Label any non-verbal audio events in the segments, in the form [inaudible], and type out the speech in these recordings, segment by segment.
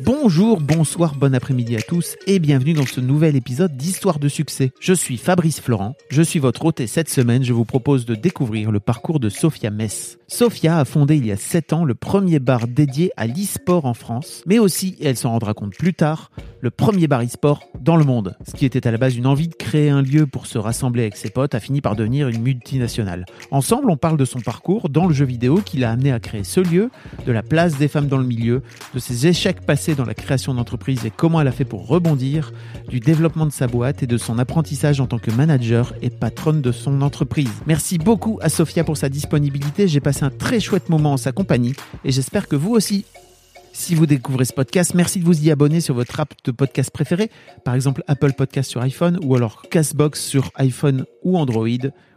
Bonjour, bonsoir, bon après-midi à tous et bienvenue dans ce nouvel épisode d'Histoire de succès. Je suis Fabrice Florent, je suis votre hôte et cette semaine je vous propose de découvrir le parcours de Sophia Mess. Sophia a fondé il y a 7 ans le premier bar dédié à l'e-sport en France, mais aussi, elle s'en rendra compte plus tard, le premier bar e-sport dans le monde. Ce qui était à la base une envie de créer un lieu pour se rassembler avec ses potes a fini par devenir une multinationale. Ensemble, on parle de son parcours dans le jeu vidéo qui l'a amené à créer ce lieu, de la place des femmes dans le milieu, de ses échecs passés dans la création d'entreprise et comment elle a fait pour rebondir, du développement de sa boîte et de son apprentissage en tant que manager et patronne de son entreprise. Merci beaucoup à Sophia pour sa disponibilité. J'ai passé un très chouette moment en sa compagnie et j'espère que vous aussi. Si vous découvrez ce podcast, merci de vous y abonner sur votre app de podcast préféré, par exemple Apple Podcast sur iPhone ou alors Castbox sur iPhone ou Android,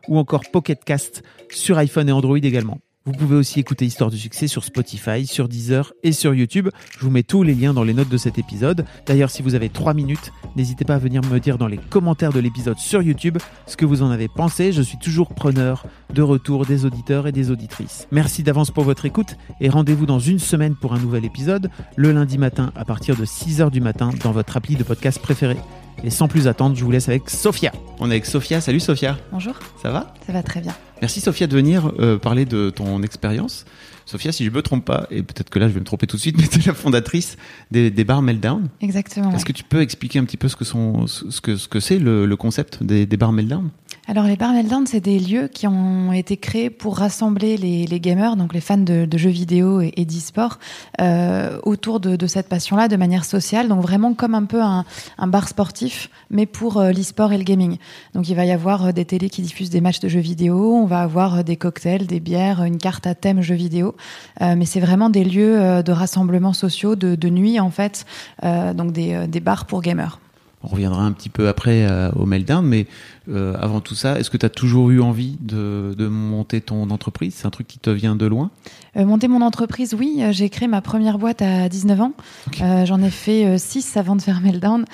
ou encore Pocket Cast sur iPhone et Android également. Vous pouvez aussi écouter Histoire du succès sur Spotify, sur Deezer et sur YouTube. Je vous mets tous les liens dans les notes de cet épisode. D'ailleurs, si vous avez 3 minutes, n'hésitez pas à venir me dire dans les commentaires de l'épisode sur YouTube ce que vous en avez pensé. Je suis toujours preneur de retour des auditeurs et des auditrices. Merci d'avance pour votre écoute et rendez-vous dans une semaine pour un nouvel épisode, le lundi matin à partir de 6h du matin dans votre appli de podcast préféré. Et sans plus attendre, je vous laisse avec Sophia. On est avec Sophia. Salut Sophia. Bonjour. Ça va? Ça va très bien. Merci Sophia de venir euh, parler de ton expérience. Sophia, si je me trompe pas, et peut-être que là je vais me tromper tout de suite, [laughs] mais tu es la fondatrice des, des bars Meltdown. Exactement. Est-ce que tu peux expliquer un petit peu ce que sont, ce que ce que c'est le, le concept des, des bars Meltdown? Alors les bars Meltdown, c'est des lieux qui ont été créés pour rassembler les, gamers, donc les fans de, jeux vidéo et, et d'e-sport, euh, autour de, cette passion-là, de manière sociale. Donc vraiment comme un peu un, bar sportif, mais pour euh, l'e-sport et le gaming. Donc il va y avoir euh, des télés qui diffusent des matchs de jeux vidéo, on va avoir euh, des cocktails, des bières, une carte à thème jeux vidéo. Mais c'est vraiment des lieux de rassemblement sociaux, de, nuit en fait, donc des, bars pour gamers. On reviendra un petit peu après au Meltdown, mais euh, avant tout ça, est-ce que tu as toujours eu envie de, de monter ton entreprise? C'est un truc qui te vient de loin? Euh, monter mon entreprise, oui. euh, J'ai créé ma première boîte à 19 ans. Euh, J'en ai fait 6 avant de faire Meltdown.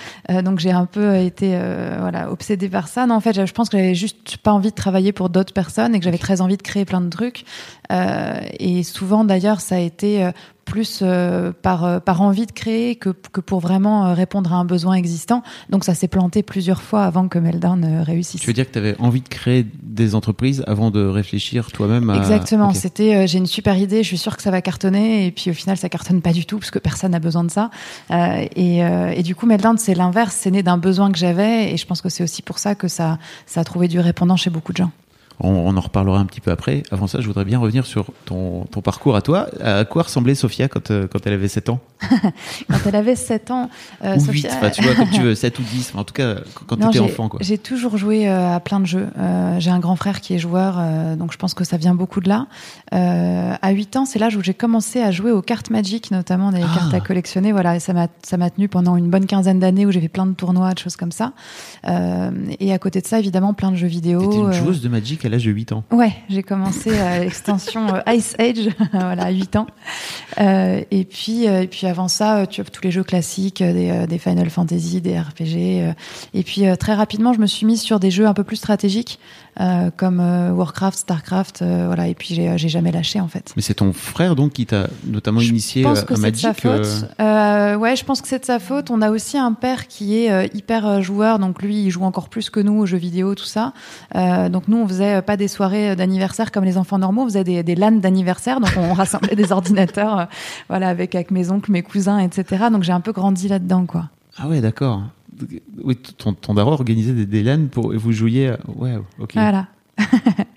Donc j'ai un peu été voilà, obsédée par ça. Non, en fait, je pense que j'avais juste pas envie de travailler pour d'autres personnes et que j'avais très envie de créer plein de trucs. Et souvent, d'ailleurs, ça a été plus euh, par, euh, par envie de créer que, que pour vraiment euh, répondre à un besoin existant. Donc ça s'est planté plusieurs fois avant que Meltdown euh, Tu veux dire que tu avais envie de créer des entreprises avant de réfléchir toi-même à... Exactement. C'était, euh, j'ai une super idée, je suis sûre que ça va cartonner, et puis au final, ça cartonne pas du tout parce que personne n'a besoin de ça. Euh, et, euh, et du coup, Meltdown, c'est l'inverse, c'est né d'un besoin que j'avais, et je pense que c'est aussi pour ça que ça, ça a trouvé du répondant chez beaucoup de gens. On, on en reparlera un petit peu après. Avant ça, je voudrais bien revenir sur ton, ton parcours à toi. À quoi ressemblait Sophia quand, quand elle avait 7 ans? [laughs] Quand elle avait 7 ans, euh, Ou Sophia- 8, enfin, tu vois, comme tu [laughs] veux, 7 ou 10. Enfin, en tout cas, quand tu étais enfant. J'ai toujours joué euh, à plein de jeux. Euh, j'ai un grand frère qui est joueur, euh, donc je pense que ça vient beaucoup de là. À 8 ans, c'est l'âge où j'ai commencé à jouer aux cartes Magic, notamment des Ah. cartes à collectionner. Voilà, et ça m'a tenu pendant une bonne quinzaine d'années où j'ai fait plein de tournois, de choses comme ça. Et à côté de ça, évidemment, plein de jeux vidéo. T'étais une joueuse de Magic l'âge de 8 ans? Ouais, j'ai commencé à l'extension euh, Ice Age, [laughs] voilà, à 8 ans. Euh, et puis, euh, et puis avant ça, euh, tu vois, tous les jeux classiques, euh, des, euh, des Final Fantasy, des RPG. euh, et puis euh, très rapidement, je me suis mise sur des jeux un peu plus stratégiques, euh, comme euh, Warcraft, Starcraft, euh, voilà. Et puis j'ai j'ai jamais lâché en fait. Mais c'est ton frère donc qui t'a notamment Je initié pense euh, que à c'est de sa Magic. euh, faute. Euh, ouais, je pense que c'est de sa faute. On a aussi un père qui est euh, hyper euh, joueur, donc lui, il joue encore plus que nous aux jeux vidéo, tout ça. Euh, donc nous, on faisait euh, pas des soirées d'anniversaire comme les enfants normaux, on faisait des, des LAN d'anniversaire, donc on [laughs] rassemblait des ordinateurs, euh, voilà, avec avec mes oncles, mes cousins, etc. Donc j'ai un peu grandi là-dedans, quoi. Ah ouais, d'accord. Oui, ton, ton daron organisait des, des pour et vous jouiez. à- Ouais, ok. Voilà. [laughs]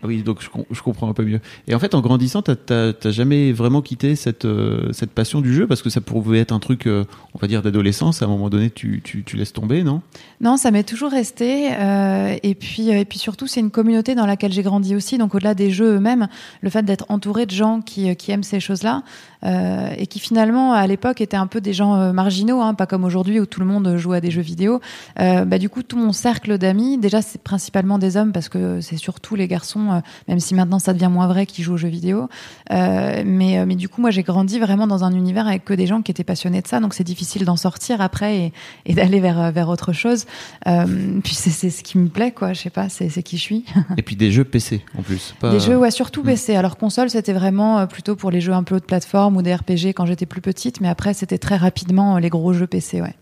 Oui, donc je, comprends un peu mieux. Et en fait, en grandissant, t'as jamais vraiment quitté cette, euh, cette passion du jeu parce que ça pouvait être un truc, euh, on va dire, d'adolescence. À un moment donné, tu, tu, tu laisses tomber, non? Non, ça m'est toujours resté. Euh, et puis, et puis surtout, c'est une communauté dans laquelle j'ai grandi aussi. Donc, au-delà des jeux eux-mêmes, le fait d'être entouré de gens qui, qui aiment ces choses-là et qui finalement, à l'époque, étaient un peu des gens marginaux, hein, pas comme aujourd'hui où tout le monde joue à des jeux vidéo. bah, du coup, tout mon cercle d'amis, déjà, c'est principalement des hommes parce que c'est surtout les garçons euh, même si maintenant ça devient moins vrai qu'ils jouent aux jeux vidéo. Euh, mais, euh, mais du coup, moi, j'ai grandi vraiment dans un univers avec que des gens qui étaient passionnés de ça, donc c'est difficile d'en sortir après et, d'aller vers, vers autre chose. puis c'est ce qui me plaît, quoi. Je sais pas, c'est qui je suis. [laughs] et puis des jeux PC en plus. Des jeux, ouais, surtout mm. PC. Alors console, c'était vraiment plutôt pour les jeux un peu de plateforme ou des RPG quand j'étais plus petite, mais après, c'était très rapidement les gros jeux PC, ouais.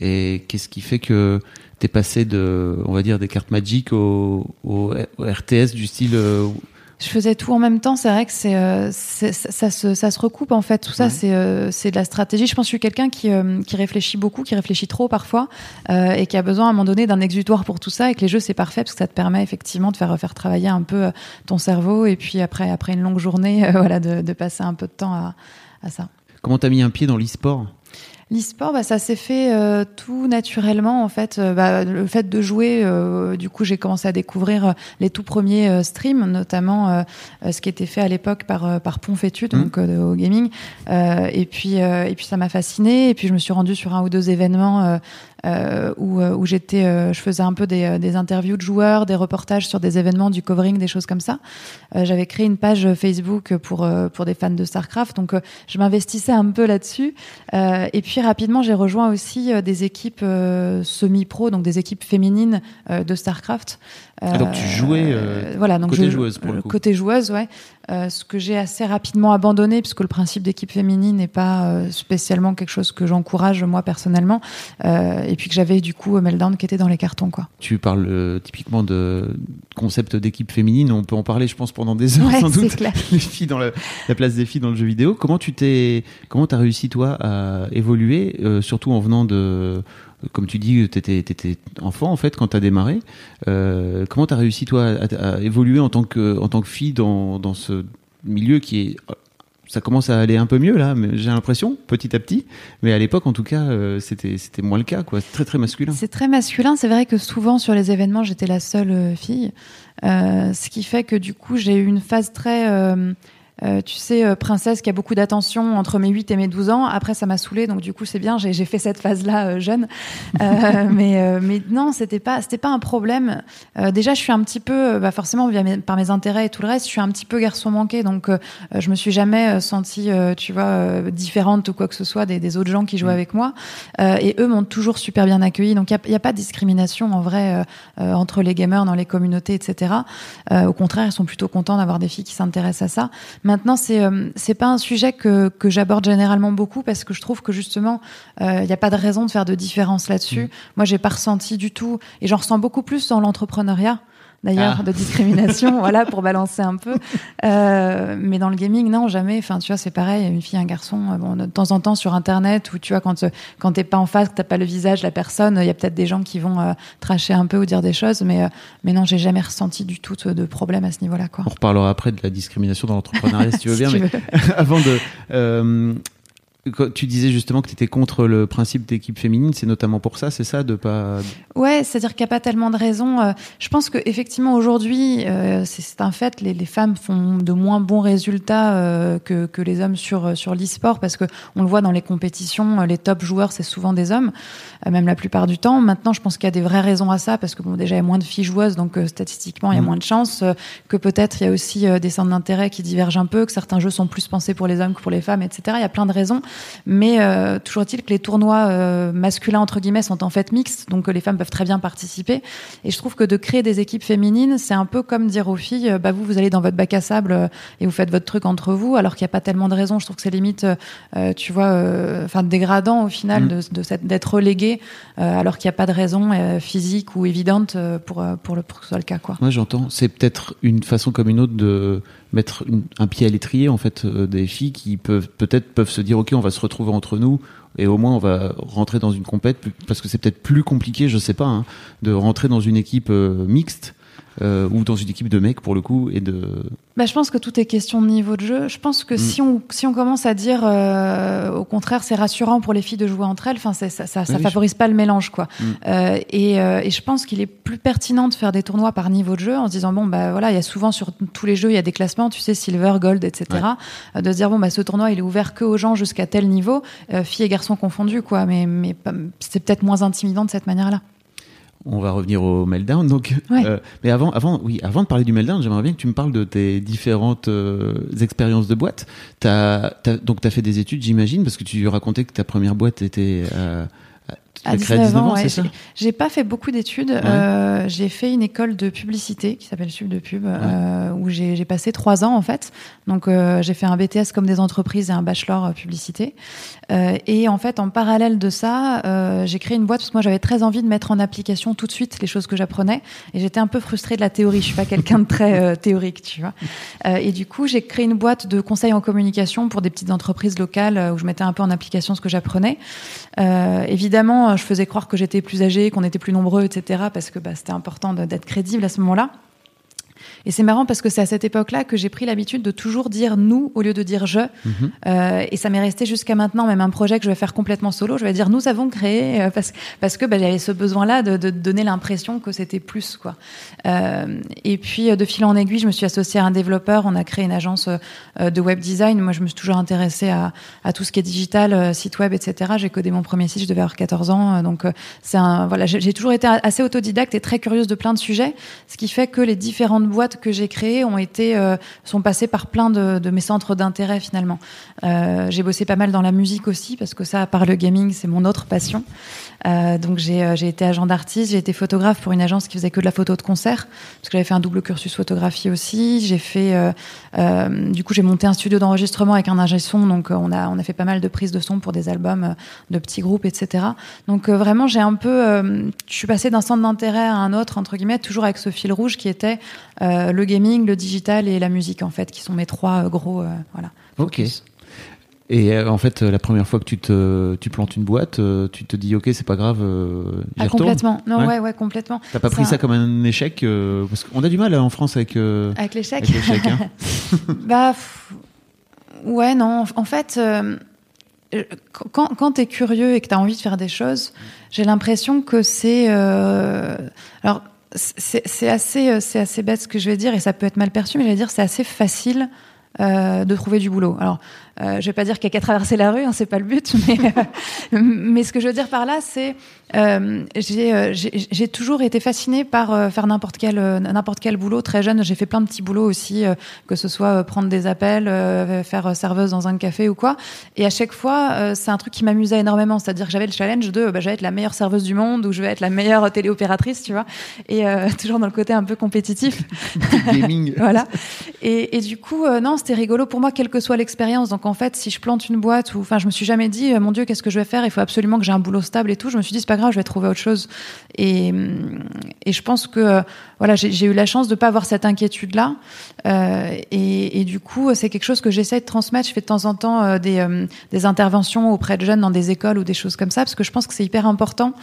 Et qu'est-ce qui fait que t'es passé de, on va dire, des cartes Magic au, RTS du style euh, je faisais tout en même temps. C'est vrai que c'est, euh, ça, se, ça se recoupe en fait. Tout ça, c'est, euh, c'est de la stratégie. Je pense que je suis quelqu'un qui, qui réfléchit beaucoup, qui réfléchit trop parfois, et qui a besoin à un moment donné d'un exutoire pour tout ça. Et que les jeux, c'est parfait parce que ça te permet effectivement de faire, faire travailler un peu ton cerveau. Et puis après, après une longue journée, [laughs] voilà, de, de, passer un peu de temps à, à ça. Comment t'as mis un pied dans l'e-sport? L'e-sport, bah, ça s'est fait euh, tout naturellement en fait. Euh, bah, le fait de jouer, euh, du coup, j'ai commencé à découvrir les tout premiers streams, notamment ce qui était fait à l'époque par par Ponfétu, mmh. donc au gaming. et puis et puis ça m'a fasciné. Et puis je me suis rendue sur un ou deux événements euh, où, euh, où j'étais, euh, je faisais un peu des, des, interviews de joueurs, des reportages sur des événements, du covering, des choses comme ça. J'avais créé une page Facebook pour pour des fans de Starcraft, donc je m'investissais un peu là-dessus. et puis rapidement, j'ai rejoint aussi des équipes semi-pro, donc des équipes féminines de Starcraft. Ah, donc tu jouais euh, voilà, donc côté joueuse pour le coup. Côté joueuse, ouais. Euh, ce que j'ai assez rapidement abandonné puisque le principe d'équipe féminine n'est pas euh, spécialement quelque chose que j'encourage moi personnellement. Euh, et puis que j'avais du coup Meltdown qui était dans les cartons quoi. Tu parles euh, typiquement de concept d'équipe féminine. On peut en parler, je pense, pendant des heures sans doute. Clair. [laughs] les filles dans la, la, place des filles dans le jeu vidéo. Comment tu t'es, comment t'as réussi toi à évoluer, surtout en venant de comme tu dis, tu étais, enfant en fait quand tu as démarré. Euh, comment tu as réussi toi à, évoluer en tant que, en tant que fille dans, dans ce milieu qui est ça commence à aller un peu mieux là, j'ai l'impression, petit à petit. Mais à l'époque, en tout cas, euh, c'était moins le cas, quoi. C'est très très masculin. C'est très masculin. C'est vrai que souvent sur les événements, j'étais la seule euh, fille, ce qui fait que du coup, j'ai eu une phase très tu sais, euh, princesse qui a beaucoup d'attention entre mes 8 et mes 12 ans. Après, ça m'a saoulée, donc du coup, c'est bien, j'ai fait cette phase-là euh, jeune. [laughs] mais, mais non, c'était pas, c'était pas un problème. déjà, je suis un petit peu, bah, forcément, via par mes intérêts et tout le reste, je suis un petit peu garçon manqué, donc je me suis jamais sentie, tu vois, différente ou quoi que ce soit des, des autres gens qui jouent mm. avec moi. et eux m'ont toujours super bien accueilli, donc il n'y a, a, pas de discrimination en vrai entre les gamers dans les communautés, etc. au contraire, ils sont plutôt contents d'avoir des filles qui s'intéressent à ça. Maintenant, c'est euh, c'est pas un sujet que, que j'aborde généralement beaucoup parce que je trouve que justement, il euh, n'y a pas de raison de faire de différence là-dessus. Mmh. Moi, j'ai pas ressenti du tout, et j'en ressens beaucoup plus dans l'entrepreneuriat d'ailleurs ah. de discrimination, [laughs] voilà pour balancer un peu. Euh, mais dans le gaming, non, jamais. Enfin, tu vois, c'est pareil, une fille, un garçon. Euh, bon, de temps en temps sur Internet, où tu vois quand quand t'es pas en face, que t'as pas le visage la personne, il y a peut-être des gens qui vont euh, tracher un peu ou dire des choses, mais mais non, j'ai jamais ressenti du tout de problème à ce niveau-là, quoi. On reparlera après de la discrimination dans l'entrepreneuriat si tu veux [laughs] bien, mais [laughs] avant de tu disais justement que tu étais contre le principe d'équipe féminine, c'est notamment pour ça, c'est ça, de pas. Ouais, c'est-à-dire qu'il n'y a pas tellement de raisons. Euh, je pense que effectivement aujourd'hui, euh, c'est un fait, les, les, femmes font de moins bons résultats euh, que, que les hommes sur sur l'e-sport parce que on le voit dans les compétitions, les top joueurs c'est souvent des hommes, même la plupart du temps. Maintenant, je pense qu'il y a des vraies raisons à ça parce que bon, déjà il y a moins de filles joueuses, donc statistiquement il y a mmh. moins de chances. que peut-être il y a aussi des centres d'intérêt qui divergent un peu, que certains jeux sont plus pensés pour les hommes que pour les femmes, etc. Il y a plein de raisons. Mais euh, toujours est-il que les tournois euh, masculins entre guillemets sont en fait mixtes, donc les femmes peuvent très bien participer. Et je trouve que de créer des équipes féminines, c'est un peu comme dire aux filles, euh, bah vous vous allez dans votre bac à sable et vous faites votre truc entre vous, alors qu'il n'y a pas tellement de raisons. Je trouve que c'est limite, tu vois, enfin dégradant au final mm. de, de d'être relégué, alors qu'il n'y a pas de raison physique ou évidente pour pour le pour que ce soit le cas quoi. Moi j'entends. C'est peut-être une façon comme une autre de mettre un pied à l'étrier en fait euh, des filles qui peuvent peut-être peuvent se dire ok on va se retrouver entre nous et au moins on va rentrer dans une compète parce que c'est peut-être plus compliqué je sais pas hein, de rentrer dans une équipe euh, mixte euh, ou dans une équipe de mecs pour le coup et de bah, je pense que tout est question de niveau de jeu. Je pense que mm. si on si on commence à dire euh, au contraire c'est rassurant pour les filles de jouer entre elles, enfin ça ça, ça, favorise pas le mélange quoi. Mm. Euh, et, euh, et je pense qu'il est plus pertinent de faire des tournois par niveau de jeu en se disant bon bah voilà il y a souvent sur tous les jeux il y a des classements tu sais silver gold etc. de se dire bon bah ce tournoi il est ouvert que aux gens jusqu'à tel niveau filles et garçons confondus quoi. Mais mais c'est peut-être moins intimidant de cette manière là on va revenir au meltdown. Donc, euh, mais avant, avant, oui, avant de parler du meltdown, j'aimerais bien que tu me parles de tes différentes euh, expériences de boîte. As, donc, tu as fait des études, j'imagine, parce que tu racontais que ta première boîte était euh, à 19 ans, ouais, J'ai pas fait beaucoup d'études. Euh, j'ai fait une école de publicité qui s'appelle Sub de Pub, euh, où j'ai passé trois ans en fait. Donc euh, j'ai fait un BTS comme des entreprises et un bachelor euh, publicité. Euh, et en fait, en parallèle de ça, euh, j'ai créé une boîte parce que moi j'avais très envie de mettre en application tout de suite les choses que j'apprenais. Et j'étais un peu frustrée de la théorie. Je suis pas quelqu'un de très théorique, tu vois. et du coup, j'ai créé une boîte de conseils en communication pour des petites entreprises locales où je mettais un peu en application ce que j'apprenais. évidemment je faisais croire que j'étais plus âgée, qu'on était plus nombreux, etc. Parce que bah, c'était important d'être crédible à ce moment-là. Et c'est marrant parce que c'est à cette époque-là que j'ai pris l'habitude de toujours dire nous au lieu de dire je. Mhm. Euh, et ça m'est resté jusqu'à maintenant, même un projet que je vais faire complètement solo, je vais dire nous avons créé euh, parce, parce que bah, j'avais ce besoin-là de, de, donner l'impression que c'était plus. quoi. Euh, et puis de fil en aiguille, je me suis associée à un développeur, on a créé une agence euh, de web design. Moi, je me suis toujours intéressée à, à tout ce qui est digital, euh, site web, etc. J'ai codé mon premier site, je devais avoir 14 ans. donc c'est un voilà, j'ai toujours été assez autodidacte et très curieuse de plein de sujets, ce qui fait que les différentes boîtes que j'ai créées ont été euh, sont passées par plein de, mes centres d'intérêt finalement. Euh, j'ai bossé pas mal dans la musique aussi parce que ça, à part le gaming, c'est mon autre passion. Euh, donc j'ai été agent d'artiste, j'ai été photographe pour une agence qui faisait que de la photo de concert parce que j'avais fait un double cursus photographie aussi. J'ai fait du coup j'ai monté un studio d'enregistrement avec un ingé son donc on a on a fait pas mal de prises de son pour des albums de petits groupes etc. Donc vraiment j'ai un peu je suis passée d'un centre d'intérêt à un autre entre guillemets toujours avec ce fil rouge qui était le gaming, le digital et la musique en fait qui sont mes trois gros voilà. Ok. Et euh, en fait, la première fois que tu te tu plantes une boîte, euh, tu te dis ok, c'est pas grave. Euh, ah, complètement. Non, ouais, ouais, complètement. T'as pas pris ça comme un échec parce qu'on a du mal en France avec avec l'échec. Hein. [laughs] bah ouais, non. En fait, quand quand t'es curieux et que t'as envie de faire des choses, j'ai l'impression que c'est alors c'est assez c'est assez bête ce que je vais dire et ça peut être mal perçu, mais je vais dire c'est assez facile de trouver du boulot. Alors euh, je vais pas dire qu'il y a qu'à traverser la rue, hein, c'est pas le but, [laughs] mais, euh, mais ce que je veux dire par là, c'est euh, euh j'ai toujours été fascinée par euh, faire n'importe quel n'importe quel boulot. Très jeune, j'ai fait plein de petits boulots aussi, que ce soit prendre des appels, faire serveuse dans un café ou quoi. Et à chaque fois, c'est un truc qui m'amusait énormément, c'est-à-dire que j'avais le challenge de, bah, je vais être la meilleure serveuse du monde ou je vais être la meilleure téléopératrice, tu vois. Et [laughs] toujours dans le côté un peu compétitif. Gaming. [laughs] voilà. Et, et du coup, non, c'était rigolo pour moi, quelle que soit l'expérience. Donc en fait, si je plante une boîte, ou enfin, je me suis jamais dit, euh, mon Dieu, qu'est-ce que je vais faire? Il faut absolument que j'ai un boulot stable et tout. Je me suis dit, c'est pas grave, je vais trouver autre chose. Et, et je pense que euh, voilà, j'ai eu la chance de pas avoir cette inquiétude-là. Euh, et, du coup, c'est quelque chose que j'essaie de transmettre. Je fais de temps en temps euh, des, des interventions auprès de jeunes dans des écoles ou des choses comme ça, parce que je pense que c'est hyper important.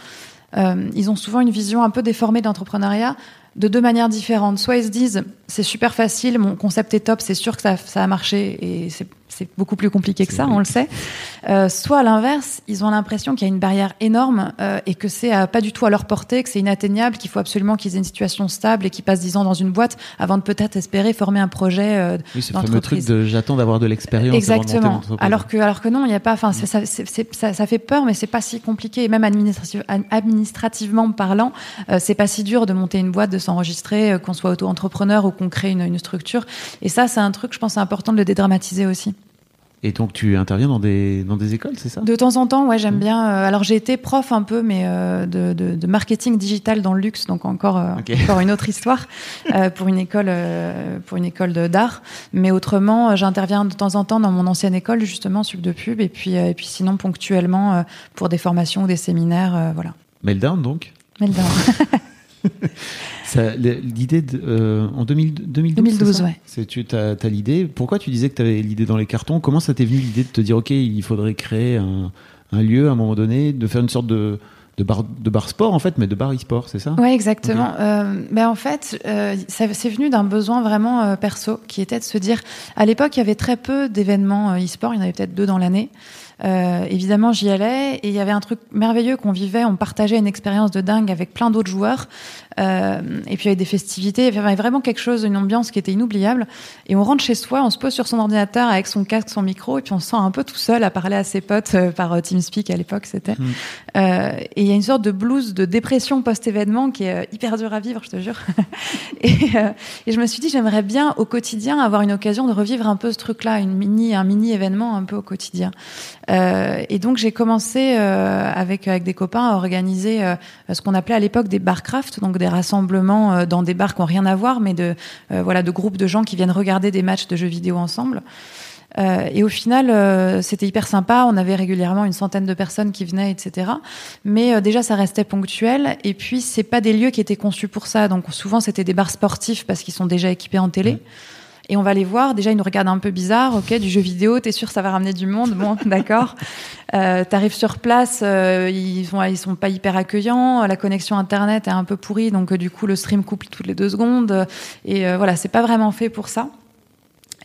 ils ont souvent une vision un peu déformée de l'entrepreneuriat de deux manières différentes. Soit ils se disent c'est super facile, mon concept est top, c'est sûr que ça, ça a marché et c'est c'est beaucoup plus compliqué que ça, on le sait. Euh, soit à l'inverse, ils ont l'impression qu'il y a une barrière énorme euh, et que c'est euh, pas du tout à leur portée, que c'est inatteignable, qu'il faut absolument qu'ils aient une situation stable et qu'ils passent dix ans dans une boîte avant de peut-être espérer former un projet euh, oui, c'est le fameux truc de j'attends d'avoir de l'expérience. Exactement. alors que alors que non, il n'y a pas. Enfin, ça, ça, ça, fait peur, mais c'est pas si compliqué. Et même administrative, administrativement parlant, euh, c'est pas si dur de monter une boîte, de s'enregistrer, qu'on soit auto-entrepreneur ou qu'on crée une, une structure. Et ça, c'est un truc, je pense, important de le dédramatiser aussi. Et donc tu interviens dans des dans des écoles, c'est ça? De temps en temps, ouais, j'aime mmh. bien. Euh, alors j'ai été prof un peu, mais euh, de, de, de, marketing digital dans le luxe, donc encore euh, encore une autre histoire pour une école pour une école d'art. Mais autrement, j'interviens de temps en temps dans mon ancienne école justement sub de pub, et puis et puis sinon ponctuellement pour des formations ou des séminaires, voilà. Meltdown donc? Meltdown. [laughs] [laughs] L'idée euh, en 2012, 2012 ouais. Tu as, as l'idée. Pourquoi tu disais que tu avais l'idée dans les cartons? Comment ça t'est venu l'idée de te dire, OK, il faudrait créer un, un, lieu à un moment donné, de faire une sorte de, de bar, de bar sport en fait, mais de bar e-sport, c'est ça? Ouais, exactement. Euh, ben en fait, euh, c'est venu d'un besoin vraiment euh, perso, qui était de se dire, à l'époque, il y avait très peu d'événements e-sport, il y en avait peut-être deux dans l'année. Euh, évidemment, j'y allais et il y avait un truc merveilleux qu'on vivait. On partageait une expérience de dingue avec plein d'autres joueurs. Euh, et puis il y avait des festivités. Il y avait vraiment quelque chose, une ambiance qui était inoubliable. Et on rentre chez soi, on se pose sur son ordinateur avec son casque, son micro, et puis on se sent un peu tout seul à parler à ses potes euh, par euh, TeamSpeak à l'époque, c'était. Mm. Euh, et il y a une sorte de blues, de dépression post-événement qui est hyper dur à vivre, je te jure. [laughs] et, et, je me suis dit, j'aimerais bien au quotidien avoir une occasion de revivre un peu ce truc-là, une mini, un mini événement un peu au quotidien. Euh, et donc j'ai commencé euh, avec avec des copains à organiser euh, ce qu'on appelait à l'époque des barcraft, donc des rassemblements dans des bars qui n'ont rien à voir, mais de voilà de groupes de gens qui viennent regarder des matchs de jeux vidéo ensemble. Euh, et au final, euh, c'était hyper sympa. On avait régulièrement une centaine de personnes qui venaient, etc. Mais euh, déjà, ça restait ponctuel. Et puis, c'est pas des lieux qui étaient conçus pour ça. Donc, souvent, c'était des bars sportifs parce qu'ils sont déjà équipés en télé. Mmh. Et on va les voir. Déjà, ils nous regardent un peu bizarre. Ok, du jeu vidéo, t'es sûr ça va ramener du monde Bon, [laughs] d'accord. Euh, T'arrives sur place, euh, ils sont sont pas hyper accueillants. La connexion internet est un peu pourrie, donc euh, du coup le stream coupe toutes les deux secondes. Et voilà, c'est pas vraiment fait pour ça.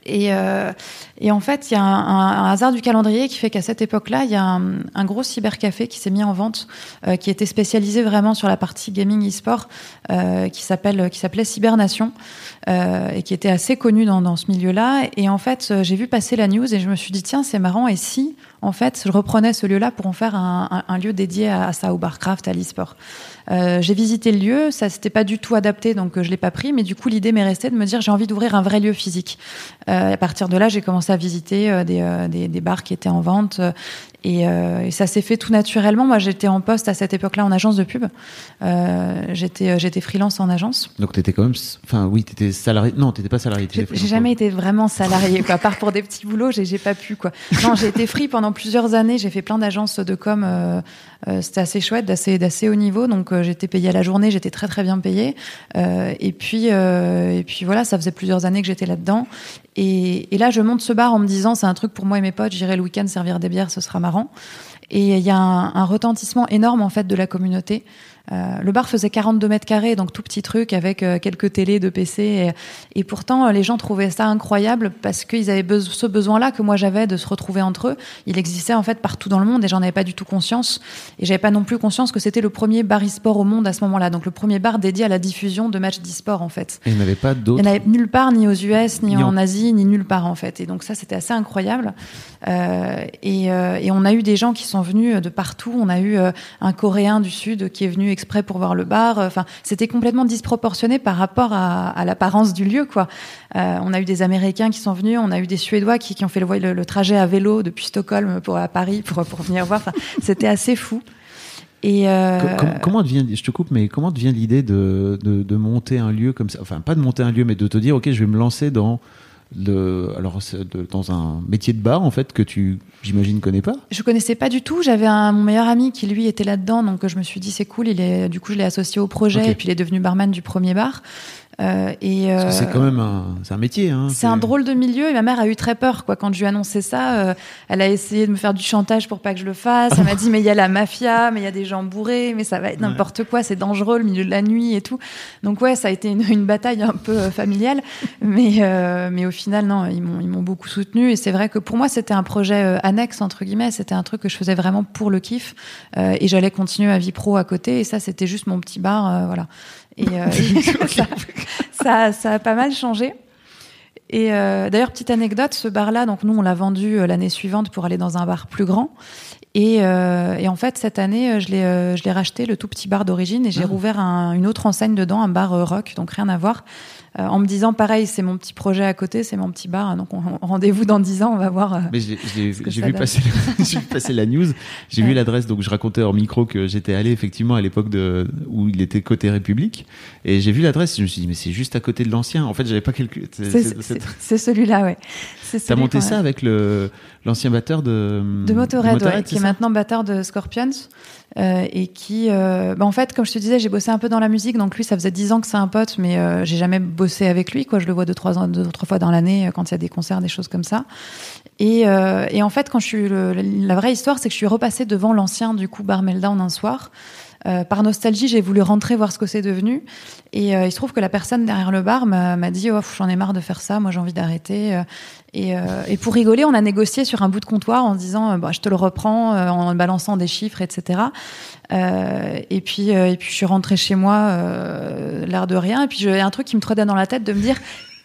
Et, euh, et, en fait, il y a un, hasard du calendrier qui fait qu'à cette époque-là, il y a un, gros cybercafé qui s'est mis en vente, euh, qui était spécialisé vraiment sur la partie gaming e-sport, euh, qui s'appelle, qui s'appelait Cybernation, euh, et qui était assez connu dans, dans ce milieu-là. Et en fait, j'ai vu passer la news et je me suis dit tiens, c'est marrant. Et si, en fait, je reprenais ce lieu-là pour en faire un, un lieu dédié à, à, ça, au barcraft, à l'e-sport. Euh, j'ai visité le lieu, ça s'était pas du tout adapté, donc euh, je l'ai pas pris. Mais du coup, l'idée m'est restée de me dire j'ai envie d'ouvrir un vrai lieu physique. Euh, à partir de là, j'ai commencé à visiter euh, des, des, des, bars qui étaient en vente. Et, et ça s'est fait tout naturellement. Moi, j'étais en poste à cette époque-là en agence de pub. j'étais j'étais freelance en agence. Donc t'étais quand même, enfin oui, t'étais salarié. Non, t'étais pas salarié. J'ai jamais été vraiment salarié. Quoi. À part pour des petits boulots, j'ai pas pu quoi. Non, j'ai été free pendant plusieurs années. J'ai fait plein d'agences de com. C'était assez chouette, d'assez d'assez haut niveau. Donc euh, j'étais payée à la journée, j'étais très très bien payée. Euh, et puis euh, et puis voilà, ça faisait plusieurs années que j'étais là-dedans. Et, et, là, je monte ce bar en me disant c'est un truc pour moi et mes potes. J'irai le week-end servir des bières, ce sera marrant. Et il y a un, un, retentissement énorme en fait de la communauté. Euh, le bar faisait 42 mètres carrés, donc tout petit truc avec euh, quelques télés de PC. Et, et pourtant, les gens trouvaient ça incroyable parce qu'ils avaient be ce besoin-là que moi j'avais de se retrouver entre eux. Il existait en fait partout dans le monde et j'en avais pas du tout conscience. Et j'avais pas non plus conscience que c'était le premier bar e-sport au monde à ce moment-là. Donc le premier bar dédié à la diffusion de matchs d'e-sport en fait. Et il n'y avait pas d'autres. Il n'y en avait nulle part, ni aux US, ni, ni en... en Asie, ni nulle part en fait. Et donc ça, c'était assez incroyable. Euh, et, euh, et, on a eu des gens qui sont venus de partout. On a eu euh, un Coréen du Sud qui est venu exprès pour voir le bar. Enfin, c'était complètement disproportionné par rapport à, l'apparence du lieu, quoi. Euh, on a eu des Américains qui sont venus, on a eu des Suédois qui, qui ont fait le, le, le, trajet à vélo depuis Stockholm pour à Paris pour, pour venir voir. Enfin, c'était assez fou. Et euh... comment, comment devient, je te coupe, mais comment devient l'idée de, de, de, monter un lieu comme ça? Enfin, pas de monter un lieu, mais de te dire, ok, je vais me lancer dans de, alors de, dans un métier de bar en fait que tu j'imagine connais pas? Je connaissais pas du tout. J'avais un mon meilleur ami qui lui était là dedans donc je me suis dit c'est cool. Il est du coup je l'ai associé au projet okay. et puis il est devenu barman du premier bar euh, et euh, c'est quand même un, un métier. Hein, c'est un drôle de milieu. Et ma mère a eu très peur, quoi, quand je lui ai annoncé ça. Euh, elle a essayé de me faire du chantage pour pas que je le fasse. Elle m'a dit mais il y a la mafia, mais il y a des gens bourrés, mais ça va être n'importe ouais. quoi, c'est dangereux le milieu de la nuit et tout. Donc ouais, ça a été une, [laughs] une bataille un peu euh, familiale, mais euh, mais au final non, ils m'ont ils m'ont beaucoup soutenu. Et c'est vrai que pour moi c'était un projet euh, annexe entre guillemets. C'était un truc que je faisais vraiment pour le kiff et j'allais continuer ma vie pro à côté. Et ça c'était juste mon petit bar, voilà. Et, euh, [laughs] [laughs] ça, ça, ça, a pas mal changé. Et euh, d'ailleurs, petite anecdote, ce bar-là, donc nous, on l'a vendu euh, l'année suivante pour aller dans un bar plus grand. Et, euh, et en fait, cette année, je l'ai, euh, je l'ai racheté, le tout petit bar d'origine, et j'ai ah. rouvert un, une autre enseigne dedans, un bar rock, donc rien à voir. Euh, en me disant, pareil, c'est mon petit projet à côté, c'est mon petit bar, donc on, on, rendez-vous dans dix ans, on va voir. Mais j'ai, vu, passer, [laughs] j'ai vu passer la news, j'ai ouais. vu l'adresse, donc je racontais hors micro que j'étais allé effectivement à l'époque de où il était côté République, et j'ai vu l'adresse, je me suis dit, mais c'est juste à côté de l'ancien. En fait, j'avais pas calculé. C'est celui-là, ouais. T'as monté ça avec le l'ancien batteur de de Motorhead, de Motorhead ouais, qui est maintenant batteur de Scorpions euh, et qui, euh, bah en fait, comme je te disais, j'ai bossé un peu dans la musique, donc lui, ça faisait dix ans que c'est un pote, mais euh, j'ai jamais bossé avec lui, quoi. Je le vois deux trois ans, deux trois fois dans l'année quand il y a des concerts, des choses comme ça. Et, euh, et en fait, quand je suis le, la vraie histoire, c'est que je suis repassée devant l'ancien du coup Bar Meltdown un soir. Par nostalgie, j'ai voulu rentrer voir ce que c'est devenu. Et il se trouve que la personne derrière le bar m'a dit oh, j'en ai marre de faire ça, moi j'ai envie d'arrêter. Et, et, pour rigoler, on a négocié sur un bout de comptoir en disant bah, je te le reprends en balançant des chiffres, etc. et puis et puis je suis rentrée chez moi l'air de rien. Et puis j'ai un truc qui me trottait dans la tête de me dire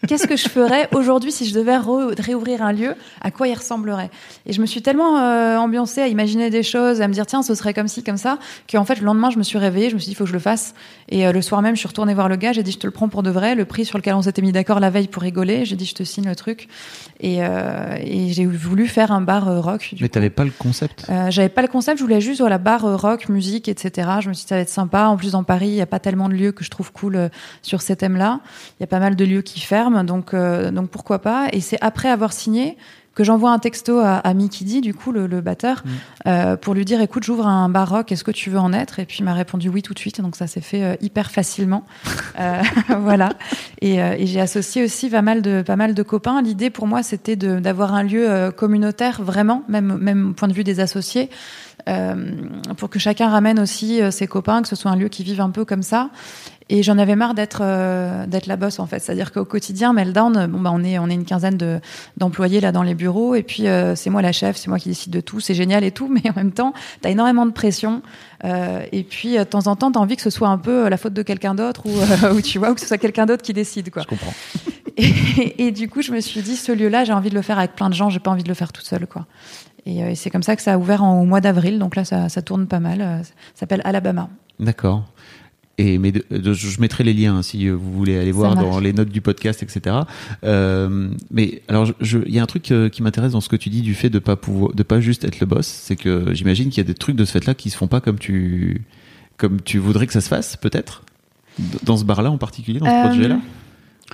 qu'est-ce que je ferais aujourd'hui si je devais réouvrir un lieu? À quoi il ressemblerait? Et je me suis tellement euh, ambiancée à imaginer des choses, à me dire tiens, ce serait comme ci, comme ça, qu'en fait le lendemain je me suis réveillée, je me suis dit il faut que je le fasse. Et euh, le soir même, je suis retournée voir le gars, j'ai dit je te le prends pour de vrai, le prix sur lequel on s'était mis d'accord la veille pour rigoler, j'ai dit je te signe le truc. Et, euh, et j'ai voulu faire un bar euh, rock. Mais t'avais pas le concept? J'avais pas le concept, je voulais juste voilà bar rock, musique, etc. Je me suis dit ça va être sympa. En plus dans Paris, il y a pas tellement de lieux que je trouve cool sur ces thèmes-là. Il y a pas mal de lieux qui ferment donc, euh, donc pourquoi pas. Et c'est après avoir signé que j'envoie un texto à, à D, du coup, le, batteur, mm. euh, pour lui dire, écoute, j'ouvre un baroque, est-ce que tu veux en être? Et puis il m'a répondu oui tout de suite, donc ça s'est fait euh, hyper facilement. [laughs] [laughs] voilà. Et, j'ai associé aussi pas mal de, pas mal de copains. L'idée pour moi, c'était d'avoir un lieu communautaire, vraiment, même, même au point de vue des associés. Pour que chacun ramène aussi ses copains, que ce soit un lieu qui vive un peu comme ça. Et j'en avais marre d'être euh, d'être la bosse en fait. C'est-à-dire qu'au quotidien, Meltdown, bon bah on est on est une quinzaine de d'employés là dans les bureaux et puis euh, c'est moi la chef, c'est moi qui décide de tout, c'est génial et tout, [laughs] mais en même temps, t'as énormément de pression. Euh, et puis de temps en temps, t'as envie que ce soit un peu la faute de quelqu'un d'autre ou, [laughs] ou tu vois ou que ce soit quelqu'un d'autre qui décide quoi. Je comprends. Et, et, du coup, je me suis dit, ce lieu-là, j'ai envie de le faire avec plein de gens, j'ai pas envie de le faire toute seule quoi. Et, et c'est comme ça que ça a ouvert en, au mois d'avril, donc là ça, ça tourne pas mal. ça s'appelle Alabama. D'accord. Et mais je mettrai les liens hein, si vous voulez aller voir dans les notes du podcast, etc. Euh, mais alors, il y a un truc euh, qui m'intéresse dans ce que tu dis du fait de pas pouvoir, de pas juste être le boss, c'est que j'imagine qu'il y a des trucs de ce fait-là qui se font pas comme tu, comme tu voudrais que ça se fasse, peut-être, dans ce bar-là en particulier, dans ce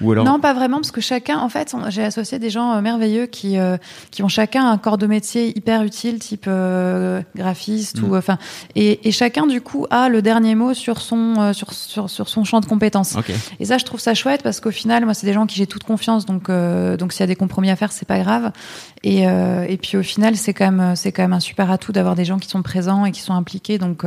euh. Non, pas vraiment, parce que chacun, en fait, j'ai associé des gens euh, merveilleux qui euh, qui ont chacun un corps de métier hyper utile, type euh, graphiste ou mm. enfin, et, et, chacun du coup a le dernier mot sur son sur, sur, sur son champ de compétences. Et ça, je trouve ça chouette parce qu'au final, moi, c'est des gens qui j'ai toute confiance, donc donc s'il y a des compromis à faire, c'est pas grave. Et et puis au final, c'est quand même c'est quand même un super atout d'avoir des gens qui sont présents et qui sont impliqués, donc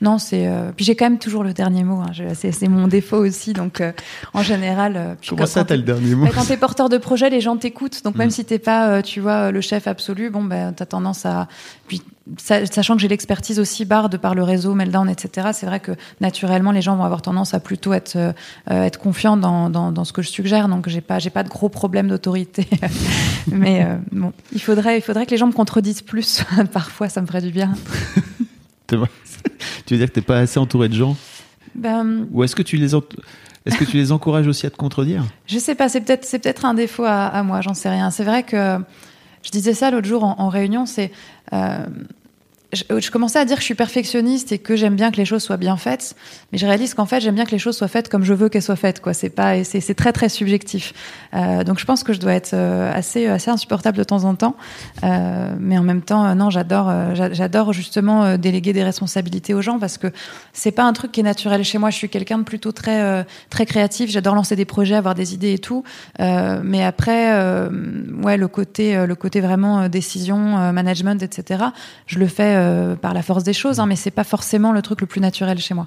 non, c'est. Euh, puis j'ai quand même toujours le dernier mot. Hein. C'est mon défaut aussi. Donc, euh, en général. Euh, Comment ça, t'as le dernier mot Quand t'es porteur de projet, les gens t'écoutent. Donc, même mm. si t'es pas, tu vois, le chef absolu, bon, ben, t'as tendance à. Puis, sachant que j'ai l'expertise aussi barre de par le réseau, Meltdown, etc. C'est vrai que naturellement, les gens vont avoir tendance à plutôt être être confiants dans, dans, dans, ce que je suggère. Donc, j'ai pas j'ai pas de gros problèmes d'autorité. [laughs] Mais bon, il faudrait il faudrait que les gens me contredisent plus. [laughs] Parfois, ça me ferait du bien. [laughs] [laughs] tu veux dire que t'es pas assez entouré de gens ben, Ou est-ce que tu les est-ce que tu les encourages aussi à te contredire [laughs] Je sais pas, c'est peut-être c'est peut-être un défaut à, moi, j'en sais rien. C'est vrai que je disais ça l'autre jour en, réunion, c'est euh, je, commençais à dire que je suis perfectionniste et que j'aime bien que les choses soient bien faites, mais je réalise qu'en fait j'aime bien que les choses soient faites comme je veux qu'elles soient faites. C'est pas, c'est très très subjectif. Euh, donc je pense que je dois être euh, assez assez insupportable de temps en temps, euh, mais en même temps euh, non, j'adore euh, j'adore justement déléguer des responsabilités aux gens parce que c'est pas un truc qui est naturel chez moi. Je suis quelqu'un de plutôt très très créatif. J'adore lancer des projets, avoir des idées et tout, mais après ouais le côté le côté vraiment décision, management, etc. Je le fais euh, par la force des choses, hein, mais c'est pas forcément le truc le plus naturel chez moi.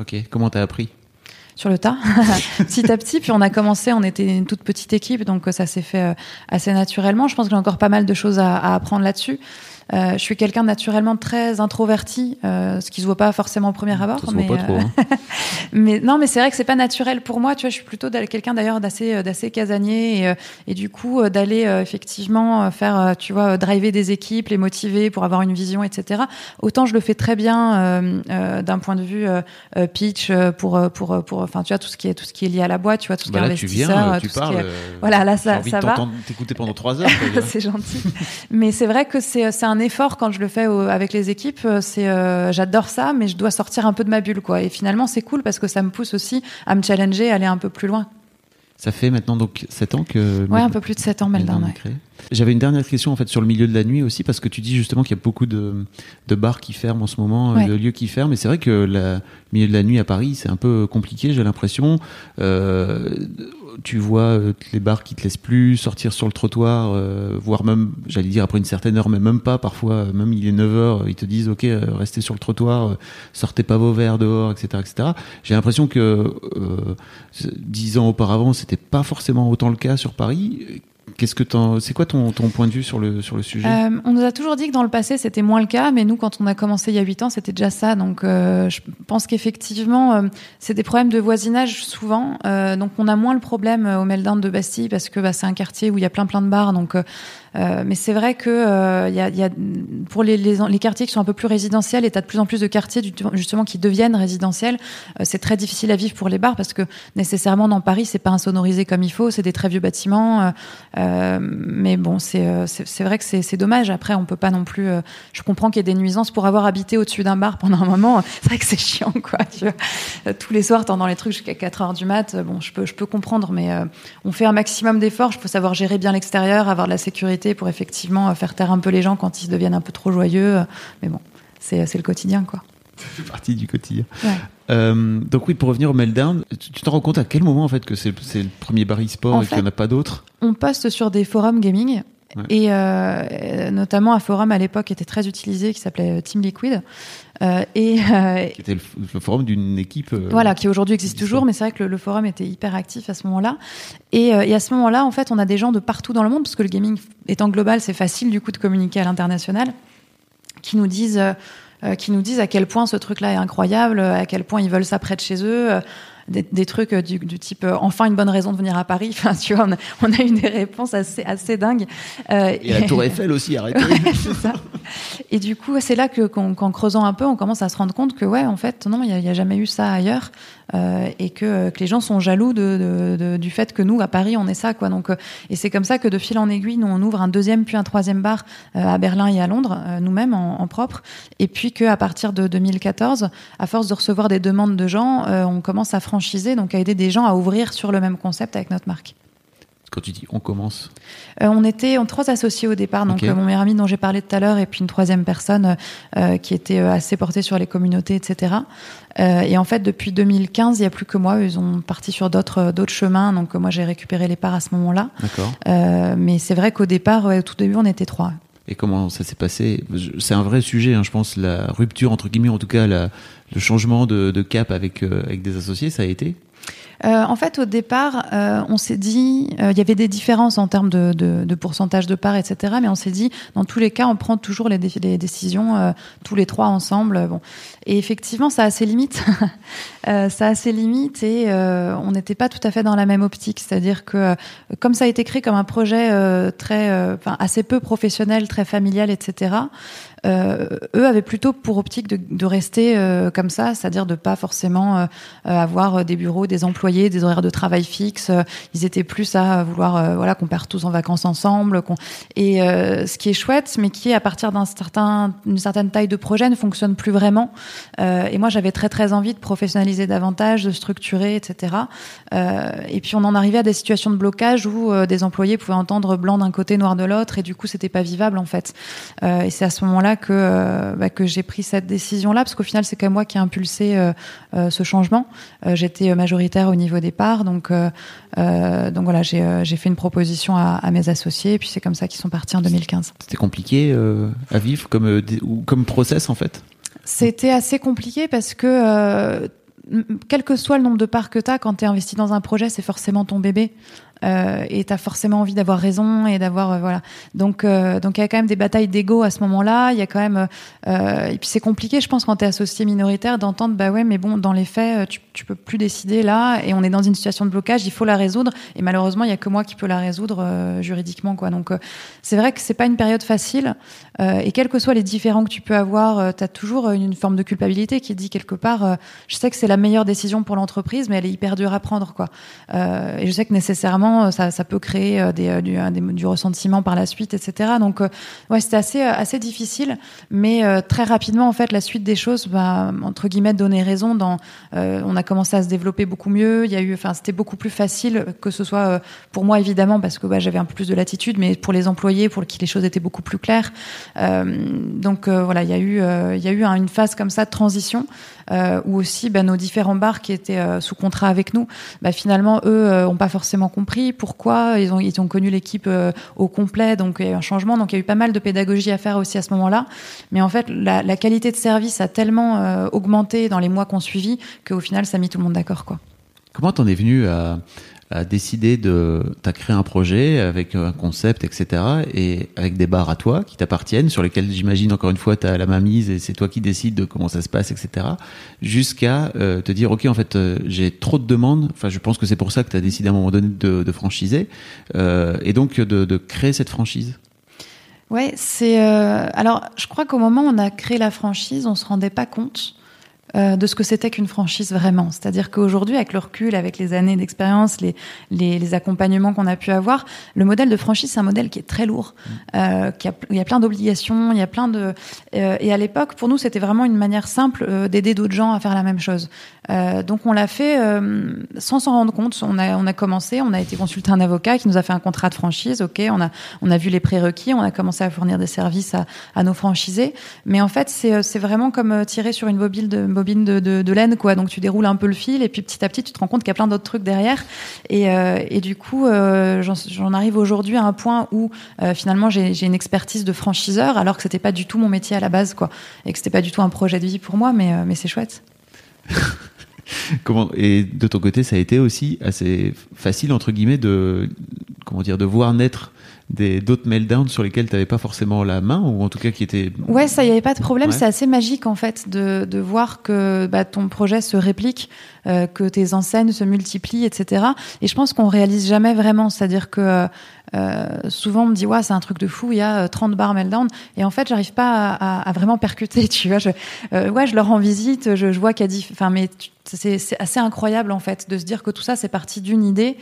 Ok, comment t'as appris sur le tas, [laughs] petit à petit. Puis on a commencé, on était une toute petite équipe, donc ça s'est fait euh, assez naturellement. Je pense que j'ai encore pas mal de choses à, apprendre là-dessus. Euh, je suis quelqu'un naturellement très introverti, euh, ce qui se voit pas forcément au premier abord. Ça se mais, voit pas trop. euh, hein. [laughs] mais non, mais c'est vrai que c'est pas naturel pour moi. Tu vois, je suis plutôt quelqu'un d'ailleurs d'assez d'assez casanier et, et du coup d'aller effectivement faire, tu vois, driver des équipes, les motiver pour avoir une vision, etc. Autant je le fais très bien euh, d'un point de vue pitch pour pour pour enfin tu vois tout ce qui est tout ce qui est lié à la boîte, tu vois tout ce Bah qui est là, tu investisseur, viens, tu tout ce parles. qui est- Voilà, là ça envie ça va. t'écouter pendant trois heures. [laughs] c'est gentil. Mais c'est vrai que c'est c'est un effort quand je le fais au- avec les équipes. euh, C'est euh, j'adore ça, mais je dois sortir un peu de ma bulle, quoi. Et finalement, c'est cool parce que ça me pousse aussi à me challenger, à aller un peu plus loin. Ça fait maintenant donc 7 ans que. Ouais, un peu plus de 7 ans, ouais. créé. J'avais une dernière question en fait sur le milieu de la nuit aussi parce que tu dis justement qu'il y a beaucoup de, de bars qui ferment en ce moment, euh, Ouais. de lieux qui ferment. Et c'est vrai que le milieu de la nuit à Paris c'est un peu compliqué. J'ai l'impression. Euh, tu vois euh, les bars qui te laissent plus sortir sur le trottoir, euh, voire même, j'allais dire après une certaine heure, mais même pas parfois. euh, Même il est 9 heures, ils te disent ok, euh, restez sur le trottoir, sortez pas vos verres dehors, etc., etc. J'ai l'impression que dix ans auparavant, c'était pas forcément autant le cas sur Paris. Qu'est-ce que c'est quoi ton, point de vue sur le sujet Euh, on nous a toujours dit que dans le passé c'était moins le cas, mais nous quand on a commencé il y a 8 ans c'était déjà ça. Donc euh, je pense qu'effectivement euh, c'est des problèmes de voisinage souvent. Donc on a moins le problème au Meltdown de Bastille parce que bah, c'est un quartier où il y a plein plein de bars. Donc mais c'est vrai que pour les, quartiers qui sont un peu plus résidentiels et t'as de plus en plus de quartiers justement qui deviennent résidentiels. c'est très difficile à vivre pour les bars parce que nécessairement dans Paris c'est pas insonorisé comme il faut, c'est des très vieux bâtiments. Euh, mais bon, c'est euh, vrai que c'est dommage. Après, on peut pas non plus. euh, je comprends qu'il y ait des nuisances pour avoir habité au-dessus d'un bar pendant un moment. [laughs] C'est vrai que c'est chiant, quoi. Tu vois. Tous les soirs, t'entends les trucs jusqu'à 4 heures du mat. Bon, je peux je peux comprendre, mais euh, on fait un maximum d'efforts. Il faut savoir gérer bien l'extérieur, avoir de la sécurité pour effectivement faire taire un peu les gens quand ils deviennent un peu trop joyeux. Mais bon, c'est le quotidien, quoi. C'est partie du quotidien. Ouais. Euh, donc oui, pour revenir au Meltdown, tu tu te rends compte à quel moment en fait que c'est le premier bar e-sport En et qu'il n'y en a pas d'autres? on poste sur des forums gaming. Ouais. Et euh, notamment un forum à l'époque qui était très utilisé qui s'appelait Team Liquid. Euh, et, euh, Qui était le, le forum d'une équipe. euh, voilà, qui aujourd'hui existe toujours, mais c'est vrai que le, le forum était hyper actif à ce moment-là. Et, euh, et à ce moment-là, en fait, on a des gens de partout dans le monde, parce que le gaming étant global, c'est facile du coup de communiquer à l'international, qui nous disent, euh, euh, qui nous disent à quel point ce truc-là est incroyable, euh, à quel point ils veulent ça près de chez eux. euh, des, des trucs euh, du, du type euh, enfin une bonne raison de venir à Paris. [laughs] Enfin, tu vois, on a, on a eu des réponses assez assez dingues. Euh, Et la Tour Eiffel aussi, arrêtez. [laughs] ça. Et du coup, c'est là que, qu'en, creusant un peu, on commence à se rendre compte que, ouais, en fait, non, il n'y a jamais eu ça ailleurs, euh, et que, que les gens sont jaloux de, de- de- du fait que nous, à Paris, on est ça, quoi. Donc, euh, et c'est comme ça que de fil en aiguille, nous, on ouvre un deuxième puis un troisième bar euh, à Berlin et à Londres, euh, nous-mêmes en, en propre, et puis que à partir de 2014, à force de recevoir des demandes de gens, euh, on commence à franchiser, donc à aider des gens à ouvrir sur le même concept avec notre marque. Quand tu dis on commence, Euh, on était en trois associés au départ, donc euh, mon meilleur ami dont j'ai parlé tout à l'heure, et puis une troisième personne euh, qui était assez portée sur les communautés, etc. Et en fait, depuis 2015, il n'y a plus que moi. Ils ont parti sur d'autres d'autres chemins, donc moi j'ai récupéré les parts à ce moment-là. d'accord. Mais c'est vrai qu'au départ, ouais, au tout début, on était trois. Et comment ça s'est passé? C'est un vrai sujet, hein, je pense, la rupture entre guillemets, en tout cas la- le changement de, de cap avec avec des associés, ça a été? Euh, en fait, au départ, euh, on s'est dit, euh, il y avait des différences en termes de, de, de pourcentage de parts, etc. Mais on s'est dit, dans tous les cas, on prend toujours les, les décisions euh, tous les trois ensemble. Bon, et effectivement, ça a ses limites. [laughs] Euh, ça a ses limites et on n'était pas tout à fait dans la même optique. C'est-à-dire que comme ça a été créé comme un projet très, enfin, assez peu professionnel, très familial, etc. Eux avaient plutôt pour optique de, de rester comme ça, c'est-à-dire de pas forcément avoir des bureaux, des employés, des horaires de travail fixes. Euh, Ils étaient plus à vouloir euh, voilà qu'on parte tous en vacances ensemble. Et euh, ce qui est chouette, mais qui à partir d'un certain une certaine taille de projet ne fonctionne plus vraiment. Et moi, j'avais très très envie de professionnaliser davantage, de structurer, etc. Et puis on en arrivait à des situations de blocage où des employés pouvaient entendre blanc d'un côté, noir de l'autre, et du coup, c'était pas vivable en fait. Et c'est à ce moment-là que bah, que j'ai pris cette décision-là, parce qu'au final, c'est quand même moi qui ai impulsé ce changement. J'étais majoritaire au niveau des parts, donc euh, euh, donc voilà, j'ai euh, j'ai fait une proposition à, à mes associés, et puis c'est comme ça qu'ils sont partis en 2015. C'était compliqué à vivre comme comme process en fait? C'était assez compliqué parce que quel que soit le nombre de parts que tu as quand tu es investi dans un projet, c'est forcément ton bébé. Euh, et t'as forcément envie d'avoir raison et d'avoir euh, voilà. Donc euh, donc il y a quand même des batailles d'ego à ce moment-là. Il y a quand même euh, et puis c'est compliqué, je pense, quand t'es associé minoritaire, d'entendre bah ouais, mais bon, dans les faits, tu tu peux plus décider là et on est dans une situation de blocage, il faut la résoudre et malheureusement il y a que moi qui peux la résoudre juridiquement quoi. Donc c'est vrai que c'est pas une période facile et quels que soient les différends que tu peux avoir, tu as toujours une, une, forme de culpabilité qui dit quelque part, je sais que c'est la meilleure décision pour l'entreprise, mais elle est hyper dure à prendre quoi. et je sais que nécessairement euh, ça, peut créer euh, euh, du, ressentiment par la suite, etc. Donc, ouais, c'était assez, difficile, mais très rapidement, en fait, la suite des choses, bah, entre guillemets, donner raison. On a commencé à se développer beaucoup mieux. Il y a eu, enfin, c'était beaucoup plus facile que ce soit pour moi évidemment parce que bah, j'avais un peu plus de latitude, mais pour les employés, pour qui les choses étaient beaucoup plus claires. donc voilà, il y a eu, une phase comme ça de transition où aussi bah, nos différents bars qui étaient sous contrat avec nous, finalement eux euh, ont pas forcément compris pourquoi ils ont, connu l'équipe euh, au complet, donc il y a eu un changement. Donc il y a eu pas mal de pédagogie à faire aussi à ce moment-là. Mais en fait, la, qualité de service a tellement euh, augmenté dans les mois qu'on suivi qu'au final, ça a mis tout le monde d'accord. Quoi. Comment t'en es venu à, a décidé de, t'as créé un projet avec un concept, etc. et avec des bars à toi qui t'appartiennent, sur lesquels j'imagine encore une fois t'as la main mise et c'est toi qui décides de comment ça se passe, etc. Jusqu'à euh, te dire ok en fait euh, j'ai trop de demandes. Enfin je pense que c'est pour ça que t'as décidé à un moment donné de, de franchiser euh, et donc de, de, créer cette franchise. Ouais, c'est alors je crois qu'au moment où on a créé la franchise, on se rendait pas compte euh, de ce que c'était qu'une franchise vraiment. C'est-à-dire qu'aujourd'hui, avec le recul, avec les années d'expérience, les, les, les, accompagnements qu'on a pu avoir, le modèle de franchise, c'est un modèle qui est très lourd, mmh. euh, qui a, il y a plein d'obligations, il y a plein de... Euh, et à l'époque, pour nous, c'était vraiment une manière simple euh, d'aider d'autres gens à faire la même chose. Euh, donc on l'a fait sans s'en rendre compte. On a, on a commencé, on a été consulté un avocat qui nous a fait un contrat de franchise. Ok, on a, on a vu les prérequis, on a commencé à fournir des services à, à nos franchisés. Mais en fait, c'est vraiment comme tirer sur une bobine de de, laine, quoi. Donc tu déroules un peu le fil et puis petit à petit tu te rends compte qu'il y a plein d'autres trucs derrière. Et, euh, et du coup, euh, j'en arrive aujourd'hui à un point où euh, finalement j'ai une expertise de franchiseur alors que c'était pas du tout mon métier à la base, quoi, et que c'était pas du tout un projet de vie pour moi, mais, mais c'est chouette. [laughs] comment et de ton côté, ça a été aussi assez facile entre guillemets de comment dire de voir naître des d'autres meltdowns sur lesquels tu n'avais pas forcément la main ou en tout cas qui étaient ouais ça y avait pas de problème. C'est assez magique en fait de, de voir que bah, ton projet se réplique euh, que tes enseignes se multiplient etc et je pense qu'on réalise jamais vraiment. C'est à dire que euh, souvent on me dit ouais c'est un truc de fou il y a 30 euh, bars meltdown. Et en fait j'arrive pas à, vraiment percuter [laughs] tu vois. Je, euh, ouais je leur rends visite je, vois qu'il y a enfin mais c'est assez incroyable en fait de se dire que tout ça c'est parti d'une idée.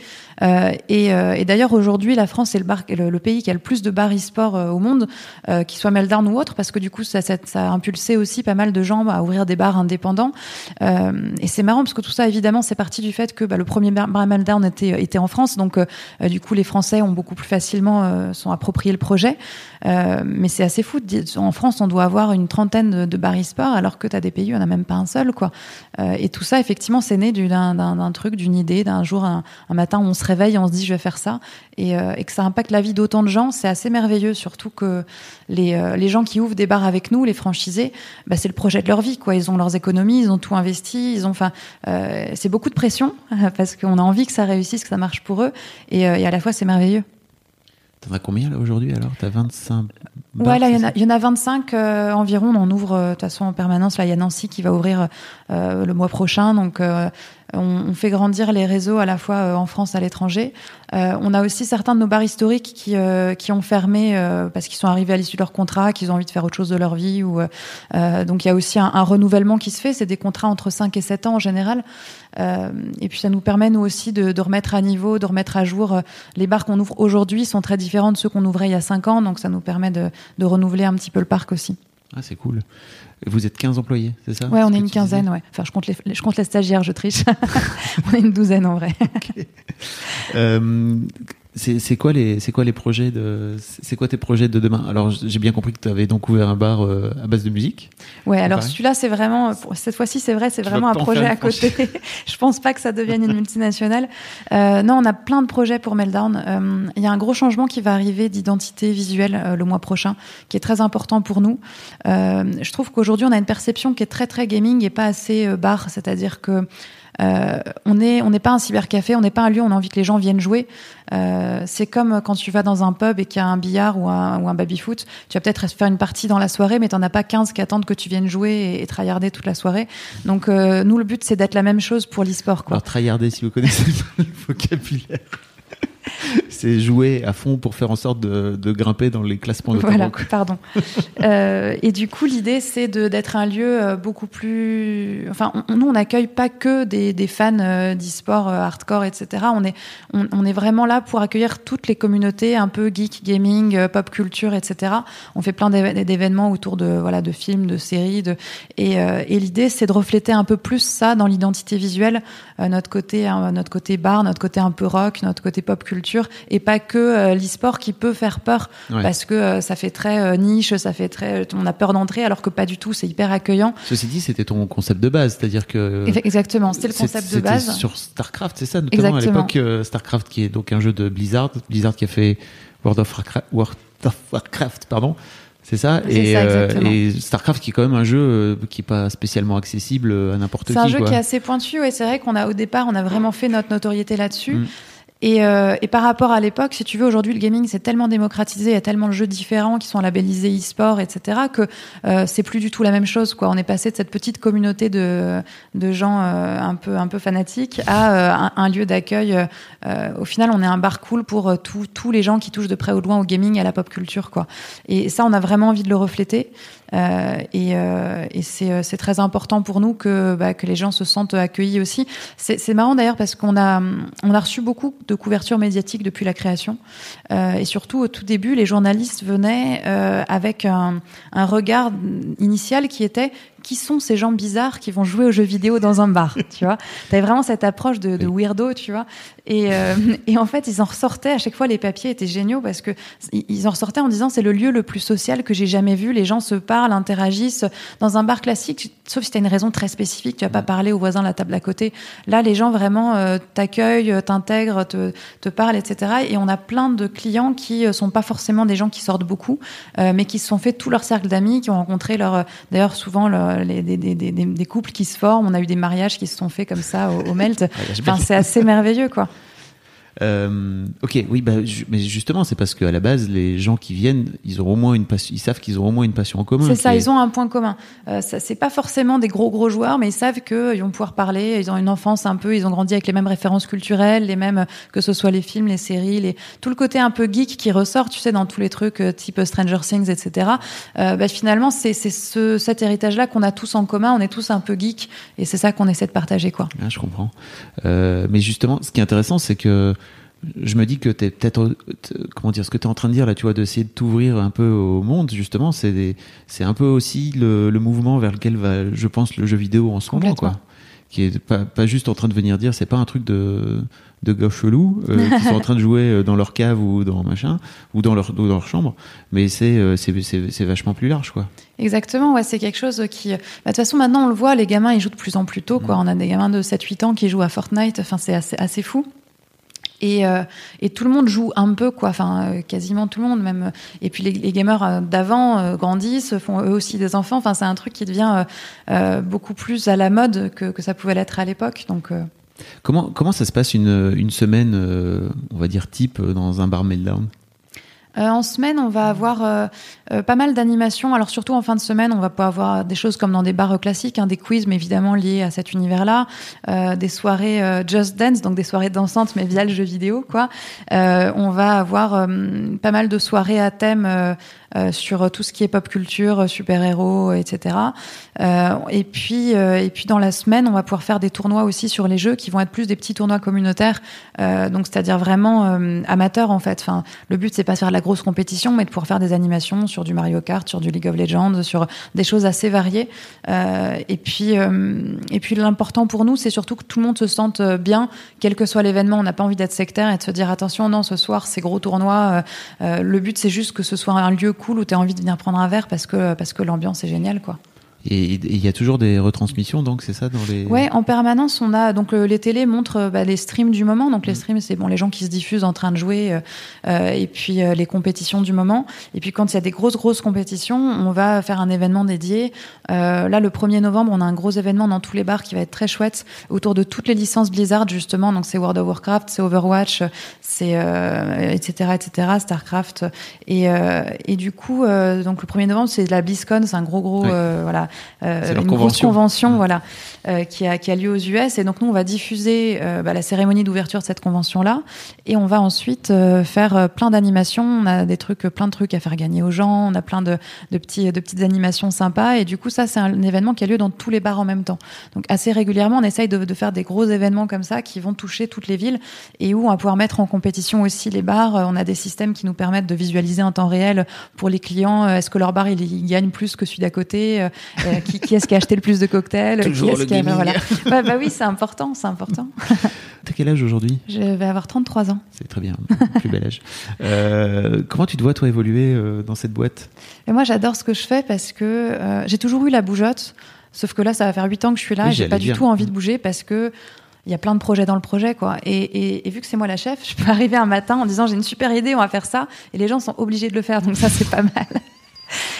Et, d'ailleurs aujourd'hui la France est le, pays qui a le plus de bars e-sport au monde euh, qui soit Meltdown ou autre parce que du coup ça, a impulsé aussi pas mal de gens à ouvrir des bars indépendants. Et c'est marrant parce que tout ça évidemment c'est parti du fait que bah, le premier bar, bar Meltdown était en France. Donc du coup les Français ont beaucoup plus facilement sont approprié le projet mais c'est assez fou en France on doit avoir une trentaine de, de bars e-sport alors que tu as des pays où on a même pas un seul quoi et tout ça effectivement, c'est né d'un truc, d'une idée, d'un jour, un, matin où on se réveille, on se dit je vais faire ça, et, euh, et que ça impacte la vie d'autant de gens, c'est assez merveilleux. Surtout que les, euh, gens qui ouvrent des bars avec nous, les franchisés, bah, c'est le projet de leur vie, quoi. Ils ont leurs économies, ils ont tout investi, ils ont, enfin, euh, c'est beaucoup de pression [laughs] parce qu'on a envie que ça réussisse, que ça marche pour eux, et, euh, et à la fois c'est merveilleux. T'en as combien là aujourd'hui alors? T'as 25 bars, Ouais, là il y, y, en a 25 euh, environ. On ouvre de toute façon en permanence. Là il y a Nancy qui va ouvrir euh, le mois prochain. Donc euh, on, on, fait grandir les réseaux à la fois euh, en France, à l'étranger. Euh, on a aussi certains de nos bars historiques qui, euh, qui ont fermé parce qu'ils sont arrivés à l'issue de leur contrat, qu'ils ont envie de faire autre chose de leur vie. Ou, donc il y a aussi un, un, renouvellement qui se fait. C'est des contrats entre 5 et 7 ans en général. Et puis ça nous permet nous aussi de, de, remettre à niveau, de remettre à jour. les bars qu'on ouvre aujourd'hui sont très différents de ceux qu'on ouvrait il y a 5 ans. Donc ça nous permet de, de renouveler un petit peu le parc aussi. Ah, c'est cool. Vous êtes 15 employés, c'est ça? Ouais, on est une quinzaine, ouais. Enfin, je compte les, je compte les stagiaires, je triche. [laughs] on est une douzaine en vrai. Okay. Euh, c'est quoi les c'est quoi les projets de c'est quoi tes projets de demain? Alors j'ai bien compris que tu avais donc ouvert un bar euh, à base de musique. Ouais, alors celui-là c'est vraiment cette fois-ci c'est vrai, c'est vraiment un projet à côté. [laughs] je pense pas que ça devienne une multinationale. Euh, non, on a plein de projets pour Meltdown. Euh, il y a un gros changement qui va arriver d'identité visuelle euh, le mois prochain qui est très important pour nous. Euh, je trouve qu'aujourd'hui on a une perception qui est très très gaming et pas assez bar, c'est-à-dire que on est on n'est pas un cybercafé, on n'est pas un lieu où on a envie que les gens viennent jouer. c'est comme quand tu vas dans un pub et qu'il y a un billard ou un, ou un baby-foot, tu vas peut-être faire une partie dans la soirée, mais tu as pas 15 qui attendent que tu viennes jouer et, et tryharder toute la soirée. Donc nous, le but, c'est d'être la même chose pour l'e-sport. Alors tryharder, si vous connaissez le vocabulaire. C'est jouer à fond pour faire en sorte de, grimper dans les classements de Voilà, pardon. [laughs] euh, et du coup, l'idée, c'est d'être un lieu euh, beaucoup plus. Enfin, nous, on n'accueille pas que des, des fans euh, d'e-sport hardcore, etc. On est, on, est vraiment là pour accueillir toutes les communautés, un peu geek, gaming, pop culture, etc. On fait plein d'événements autour de, voilà, de films, de séries. Et, et l'idée, c'est de refléter un peu plus ça dans l'identité visuelle, notre, côté, hein, notre côté bar, notre côté un peu rock, notre côté pop culture et pas que euh, l'e-sport qui peut faire peur parce que euh, ça fait très euh, niche, ça fait très, on a peur d'entrer alors que pas du tout, c'est hyper accueillant. Ceci dit, c'était ton concept de base, c'est-à-dire que exactement, c'était le concept de base. Sur Starcraft, c'est ça, notamment à l'époque Starcraft qui est donc un jeu de Blizzard, Blizzard qui a fait World of Warcraft, World of Warcraft pardon. C'est ça, et, et, Starcraft qui est quand même un jeu qui est pas spécialement accessible à n'importe qui. C'est un jeu qui est assez pointu, et c'est vrai qu'on a au départ, on a vraiment fait notre notoriété là-dessus. Mm. Et, euh, et, par rapport à l'époque, si tu veux, aujourd'hui, le gaming, c'est tellement démocratisé, il y a tellement de jeux différents qui sont labellisés e-sport, etc., que euh, c'est plus du tout la même chose. Quoi. On est passé de cette petite communauté de, de gens euh, un, peu, un peu fanatiques à euh, un, un, lieu d'accueil. Euh, au final, on est un bar cool pour tous les gens qui touchent de près ou de loin au gaming et à la pop culture. Quoi. Et ça, on a vraiment envie de le refléter. Euh, et, euh, et c'est très important pour nous que, bah, que les gens se sentent accueillis aussi. C'est marrant d'ailleurs parce qu'on a, on a reçu beaucoup de couverture médiatique depuis la création. Euh, et surtout, au tout début, les journalistes venaient euh, avec un regard initial qui était qui sont ces gens bizarres qui vont jouer aux jeux vidéo dans un bar, tu vois. T'avais vraiment cette approche de, de weirdo, tu vois. Et, euh, et, en fait, ils en ressortaient, à chaque fois, les papiers étaient géniaux parce que ils en ressortaient en disant c'est le lieu le plus social que j'ai jamais vu. Les gens se parlent, interagissent. Dans un bar classique, sauf si tu as une raison très spécifique, tu vas pas parler aux voisins de la table à côté. Là, les gens vraiment euh, t'accueillent, t'intègrent, te, te parlent, etc. Et on a plein de clients qui euh, sont pas forcément des gens qui sortent beaucoup, euh, mais qui se sont fait tout leur cercle d'amis, qui ont rencontré leur, d'ailleurs, souvent leur les, des, des, des, des, couples qui se forment. On a eu des mariages qui se sont faits comme ça au, au Melt. Enfin, c'est assez merveilleux, quoi. Euh, ok, oui, bah, mais justement, c'est parce qu'à la base, les gens qui viennent, ils auront au moins une passion, ils savent qu'ils auront au moins une passion en commun. C'est ça, ils ont un point commun. Euh, ça, c'est pas forcément des gros gros joueurs, mais ils savent qu'ils vont pouvoir parler. Ils ont une enfance un peu, ils ont grandi avec les mêmes références culturelles, les mêmes que ce soit les films, les séries, les tout le côté un peu geek qui ressort, tu sais, dans tous les trucs euh, type Stranger Things, etc. Euh, bah, finalement, c'est c'est ce, cet héritage-là qu'on a tous en commun. On est tous un peu geek, et c'est ça qu'on essaie de partager, quoi. Ah, je comprends. Euh, mais justement, ce qui est intéressant, c'est que je me dis que t'es peut-être comment dire ce que tu es en train de dire là tu vois d'essayer de t'ouvrir un peu au monde justement c'est c'est un peu aussi le, le, mouvement vers lequel va je pense le jeu vidéo en ce moment quoi qui est pas, pas juste en train de venir dire c'est pas un truc de de gars chelous euh, qui [laughs] sont en train de jouer euh, dans leur cave ou dans machin ou dans leur ou dans leur chambre mais c'est euh, c'est vachement plus large quoi Exactement, ouais, c'est quelque chose qui. Bah, de toute façon, maintenant, on le voit, les gamins, ils jouent de plus en plus tôt, quoi. Mm. On a des gamins de 7-8 ans qui jouent à Fortnite. Enfin, c'est assez, assez fou. Et, euh, et, tout le monde joue un peu, quoi. Enfin, euh, quasiment tout le monde, même. Et puis les, gamers euh, d'avant euh, grandissent, font eux aussi des enfants. Enfin, c'est un truc qui devient euh, beaucoup plus à la mode que, ça pouvait l'être à l'époque. Donc. Comment comment ça se passe une une semaine, on va dire type dans un bar meltdown? Euh, en semaine, on va avoir euh, euh, pas mal d'animations. Alors surtout en fin de semaine, on va pas avoir des choses comme dans des bars classiques, hein, des quiz, mais évidemment liés à cet univers-là, euh, des soirées Just Dance, donc des soirées dansantes, mais via le jeu vidéo, quoi. on va avoir pas mal de soirées à thème sur tout ce qui est pop culture, super-héros, etc. et puis et puis dans la semaine, on va pouvoir faire des tournois aussi sur les jeux qui vont être plus des petits tournois communautaires, donc c'est-à-dire vraiment amateurs en fait. Enfin, le but c'est pas de faire la grosse compétition, mais de pouvoir faire des animations sur du Mario Kart, sur du League of Legends, sur des choses assez variées. Euh, et puis, euh, et puis l'important pour nous, c'est surtout que tout le monde se sente bien, quel que soit l'événement. On n'a pas envie d'être sectaire et de se dire attention, non, ce soir c'est gros tournoi. Euh, le but c'est juste que ce soit un lieu cool où tu as envie de venir prendre un verre parce que parce que l'ambiance est géniale, quoi. Et il y a toujours des retransmissions, donc c'est ça dans les. Ouais, en permanence, on a donc les télés montrent bah, les streams du moment. Donc les mm. streams, c'est bon, les gens qui se diffusent en train de jouer, euh, et puis les compétitions du moment. Et puis quand il y a des grosses grosses compétitions, on va faire un événement dédié. là, le 1er novembre, on a un gros événement dans tous les bars qui va être très chouette autour de toutes les licences Blizzard justement. Donc c'est World of Warcraft, c'est Overwatch, c'est etc etc Starcraft. Et, et du coup, donc le 1er novembre, c'est la BlizzCon, c'est un gros gros voilà euh, une grosse convention mmh. voilà, euh, qui, a, qui a lieu aux US. Et donc, nous, on va diffuser euh, bah, la cérémonie d'ouverture de cette convention-là. Et on va ensuite faire plein d'animations. On a des trucs, plein de trucs à faire gagner aux gens. On a plein de, de, petits, de petites animations sympas. Et du coup, ça, c'est un événement qui a lieu dans tous les bars en même temps. Donc, assez régulièrement, on essaye de, de faire des gros événements comme ça qui vont toucher toutes les villes et où on va pouvoir mettre en compétition aussi les bars. On a des systèmes qui nous permettent de visualiser en temps réel pour les clients. Est-ce que leur bar, il, il gagne plus que celui d'à côté? Qui, qui est-ce qui a acheté le plus de cocktails Toujours qui le voilà. bah oui, c'est important, c'est important. [laughs] T'as quel âge aujourd'hui? Je vais avoir 33 ans. C'est très bien, plus bel âge. Euh, comment tu te vois toi évoluer euh, dans cette boîte? Et Moi, j'adore ce que je fais parce que euh, j'ai toujours eu la bougeotte. Sauf que là, ça va faire 8 ans que je suis là. j'ai pas du tout envie de bouger parce que il y a plein de projets dans le projet, quoi. Et, et, et vu que c'est moi la chef, [laughs] je peux arriver un matin en disant j'ai une super idée, on va faire ça, et les gens sont obligés de le faire. Donc ça, c'est pas mal.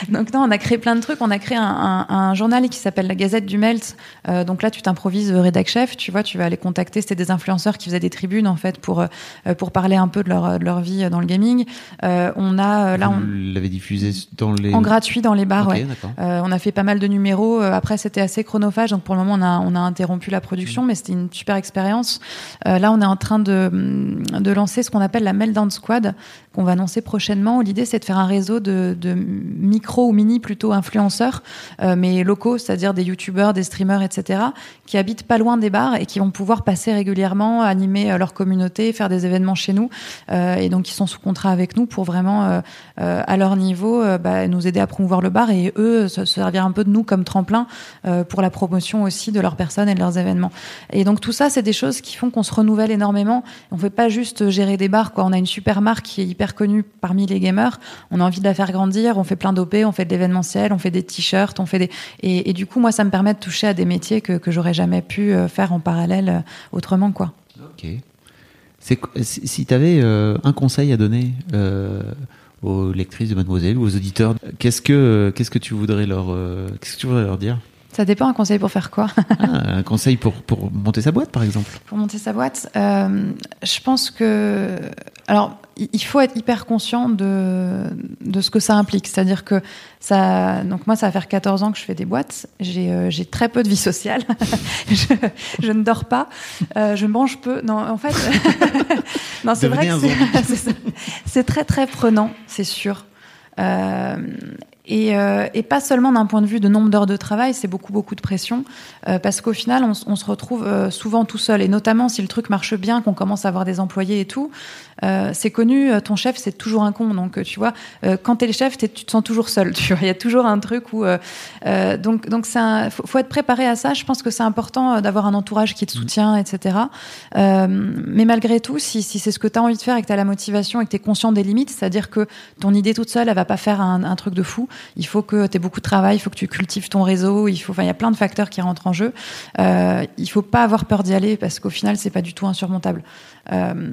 Donc non, on a créé plein de trucs. On a créé un, un, journal qui s'appelle la Gazette du Melt. Euh, donc là, tu t'improvises rédac chef. Tu vois, tu vas aller contacter. C'était des influenceurs qui faisaient des tribunes en fait pour euh, pour parler un peu de leur de leur vie dans le gaming. Euh, on a là, on l'avait diffusé dans les en gratuit dans les bars. ouais. on a fait pas mal de numéros. Après, c'était assez chronophage. Donc pour le moment, on a on a interrompu la production, mais c'était une super expérience. là, on est en train de de lancer ce qu'on appelle la Meltdown Squad qu'on va annoncer prochainement. L'idée, c'est de faire un réseau de, de micro ou mini plutôt influenceurs, euh, mais locaux, c'est-à-dire des youtubeurs, des streamers, etc., qui habitent pas loin des bars et qui vont pouvoir passer régulièrement, animer euh, leur communauté, faire des événements chez nous, euh, et donc qui sont sous contrat avec nous pour vraiment, à leur niveau, bah, nous aider à promouvoir le bar et eux se servir un peu de nous comme tremplin pour la promotion aussi de leurs personnes et de leurs événements. Et donc tout ça, c'est des choses qui font qu'on se renouvelle énormément. On fait pas juste gérer des bars, quoi. On a une super marque qui est hyper connue parmi les gamers. On a envie de la faire grandir. On fait plein d'OP, on fait de l'événementiel, on fait des t-shirts, on fait des et, du coup moi ça me permet de toucher à des métiers que que j'aurais jamais pu euh, faire en parallèle euh, autrement quoi. Ok. Si tu avais euh, un conseil à donner aux lectrices de Mademoiselle ou aux auditeurs, qu'est-ce que que tu voudrais leur qu'est-ce que tu voudrais leur dire? Ça dépend un conseil pour faire quoi? Ah, Un conseil pour, pour monter sa boîte, par exemple Pour monter sa boîte, euh, je pense que. Alors, il faut être hyper conscient de, de ce que ça implique. C'est-à-dire que ça. Donc, moi, ça va faire 14 ans que je fais des boîtes. J'ai euh, très peu de vie sociale. [laughs] je, je, ne dors pas. Euh, je mange peu. Non, en fait. [laughs] non, c'est vrai que [laughs] c'est très, très prenant, c'est sûr. Euh, et, euh, et, pas seulement d'un point de vue de nombre d'heures de travail, c'est beaucoup beaucoup de pression euh, parce qu'au final on, on, se retrouve euh, souvent tout seul et notamment si le truc marche bien, qu'on commence à avoir des employés et tout, euh, c'est connu, euh, ton chef c'est toujours un con donc tu vois quand t'es le chef tu te sens toujours seul, [laughs] tu vois, il y a toujours un truc où donc donc faut, faut, être préparé à ça. Je pense que c'est important d'avoir un entourage qui te mmh. soutient, etc. mais malgré tout, si, si c'est ce que tu as envie de faire et que tu as la motivation et que tu es conscient des limites, c'est-à-dire que ton idée toute seule elle va pas faire un, un truc de fou il faut que tu aies beaucoup de travail, il faut que tu cultives ton réseau, il faut, enfin, il y a plein de facteurs qui rentrent en jeu. Euh, il faut pas avoir peur d'y aller parce qu'au final, c'est pas du tout insurmontable. Euh,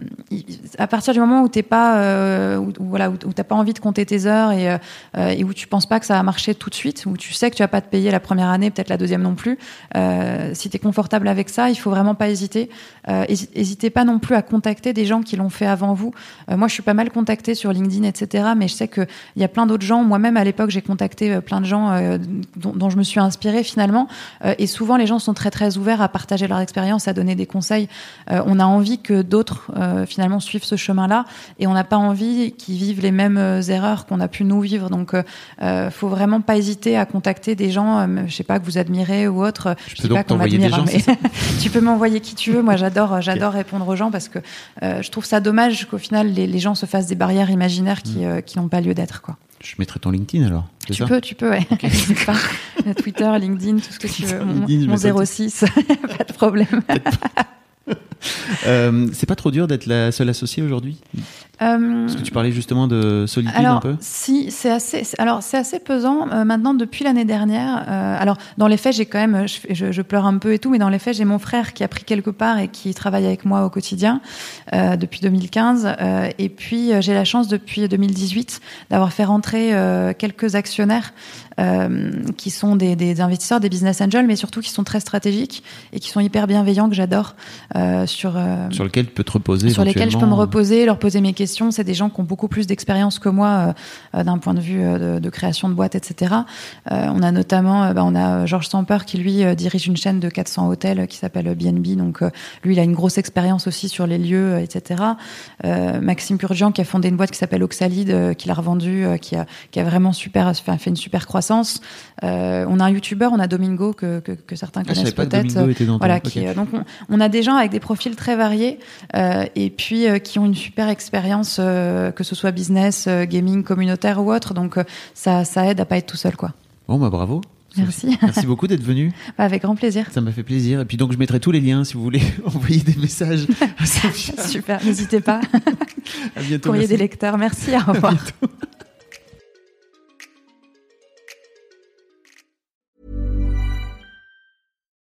à partir du moment où t'es pas, euh, où, voilà, où, t'as pas envie de compter tes heures et, euh, où tu penses pas que ça va marcher tout de suite, où tu sais que tu vas pas te payer la première année, peut-être la deuxième non plus. Euh, si t'es confortable avec ça, il faut vraiment pas hésiter. Euh, hésitez pas non plus à contacter des gens qui l'ont fait avant vous. moi, je suis pas mal contactée sur LinkedIn, etc. Mais je sais que il y a plein d'autres gens. Moi-même à l'époque, j'ai contacté plein de gens dont, dont, je me suis inspirée finalement. et souvent, les gens sont très très ouverts à partager leur expérience, à donner des conseils. on a envie que d'autres d'autres euh, finalement suivent ce chemin-là et on n'a pas envie qu'ils vivent les mêmes euh, erreurs qu'on a pu nous vivre. Donc, euh, faut vraiment pas hésiter à contacter des gens, je sais pas que vous admirez ou autre. Je, sais pas qu'on m'admire, hein, mais [laughs] tu peux m'envoyer qui tu veux. Moi, j'adore, j'adore répondre aux gens parce que je trouve ça dommage qu'au final les, gens se fassent des barrières imaginaires qui, mm. qui n'ont pas lieu d'être, quoi. Je mettrai ton LinkedIn alors. Tu peux, tu peux, ouais. [laughs] Twitter, LinkedIn, tout ce que tu veux. mon, mon 06, [laughs] pas de problème. [laughs] Euh, c'est pas trop dur d'être la seule associée aujourd'hui Euh, Parce que tu parlais justement de solitude alors, un peu. si, c'est assez. Alors, c'est assez pesant euh, maintenant depuis l'année dernière. euh, alors, dans les faits, j'ai quand même, je, je, je pleure un peu et tout, mais dans les faits, j'ai mon frère qui a pris quelque part et qui travaille avec moi au quotidien euh, depuis 2015. euh, et puis, euh, j'ai la chance depuis 2018 d'avoir fait rentrer euh, quelques actionnaires euh, qui sont des, des investisseurs, des business angels, mais surtout qui sont très stratégiques et qui sont hyper bienveillants que j'adore euh, sur euh, Sur lequel tu peux te reposer. sur lesquels je peux me éventuellement. reposer, leur poser mes questions. C'est des gens qui ont beaucoup plus d'expérience que moi euh, euh, d'un point de vue euh, de, de création de boîtes, etc. Euh, on a notamment, euh, bah, on a euh, Georges Samper qui lui euh, dirige une chaîne de 400 hôtels euh, qui s'appelle BNB. Donc euh, lui, il a une grosse expérience aussi sur les lieux, euh, etc. Euh, Maxime Purgian qui a fondé une boîte qui s'appelle Oxalide, euh, qu'il a revendue, euh, qui a qui a vraiment super fait une super croissance. Euh, on a un YouTuber, on a Domingo que que, que certains Ah, connaissent peut-être. Voilà, qui, euh, donc on, on a des gens avec des profils très variés euh, et puis euh, qui ont une super expérience, que ce soit business, gaming, communautaire ou autre. Donc ça, ça aide à pas être tout seul, quoi. Bon, bah bravo. Merci. Merci beaucoup d'être venu. [laughs] Bah, avec grand plaisir. Ça m'a fait plaisir. Et puis donc, je mettrai tous les liens si vous voulez [laughs] envoyer des messages à [laughs] Sophia. Super, n'hésitez pas. À bientôt. Courrier merci. des lecteurs, merci, au revoir.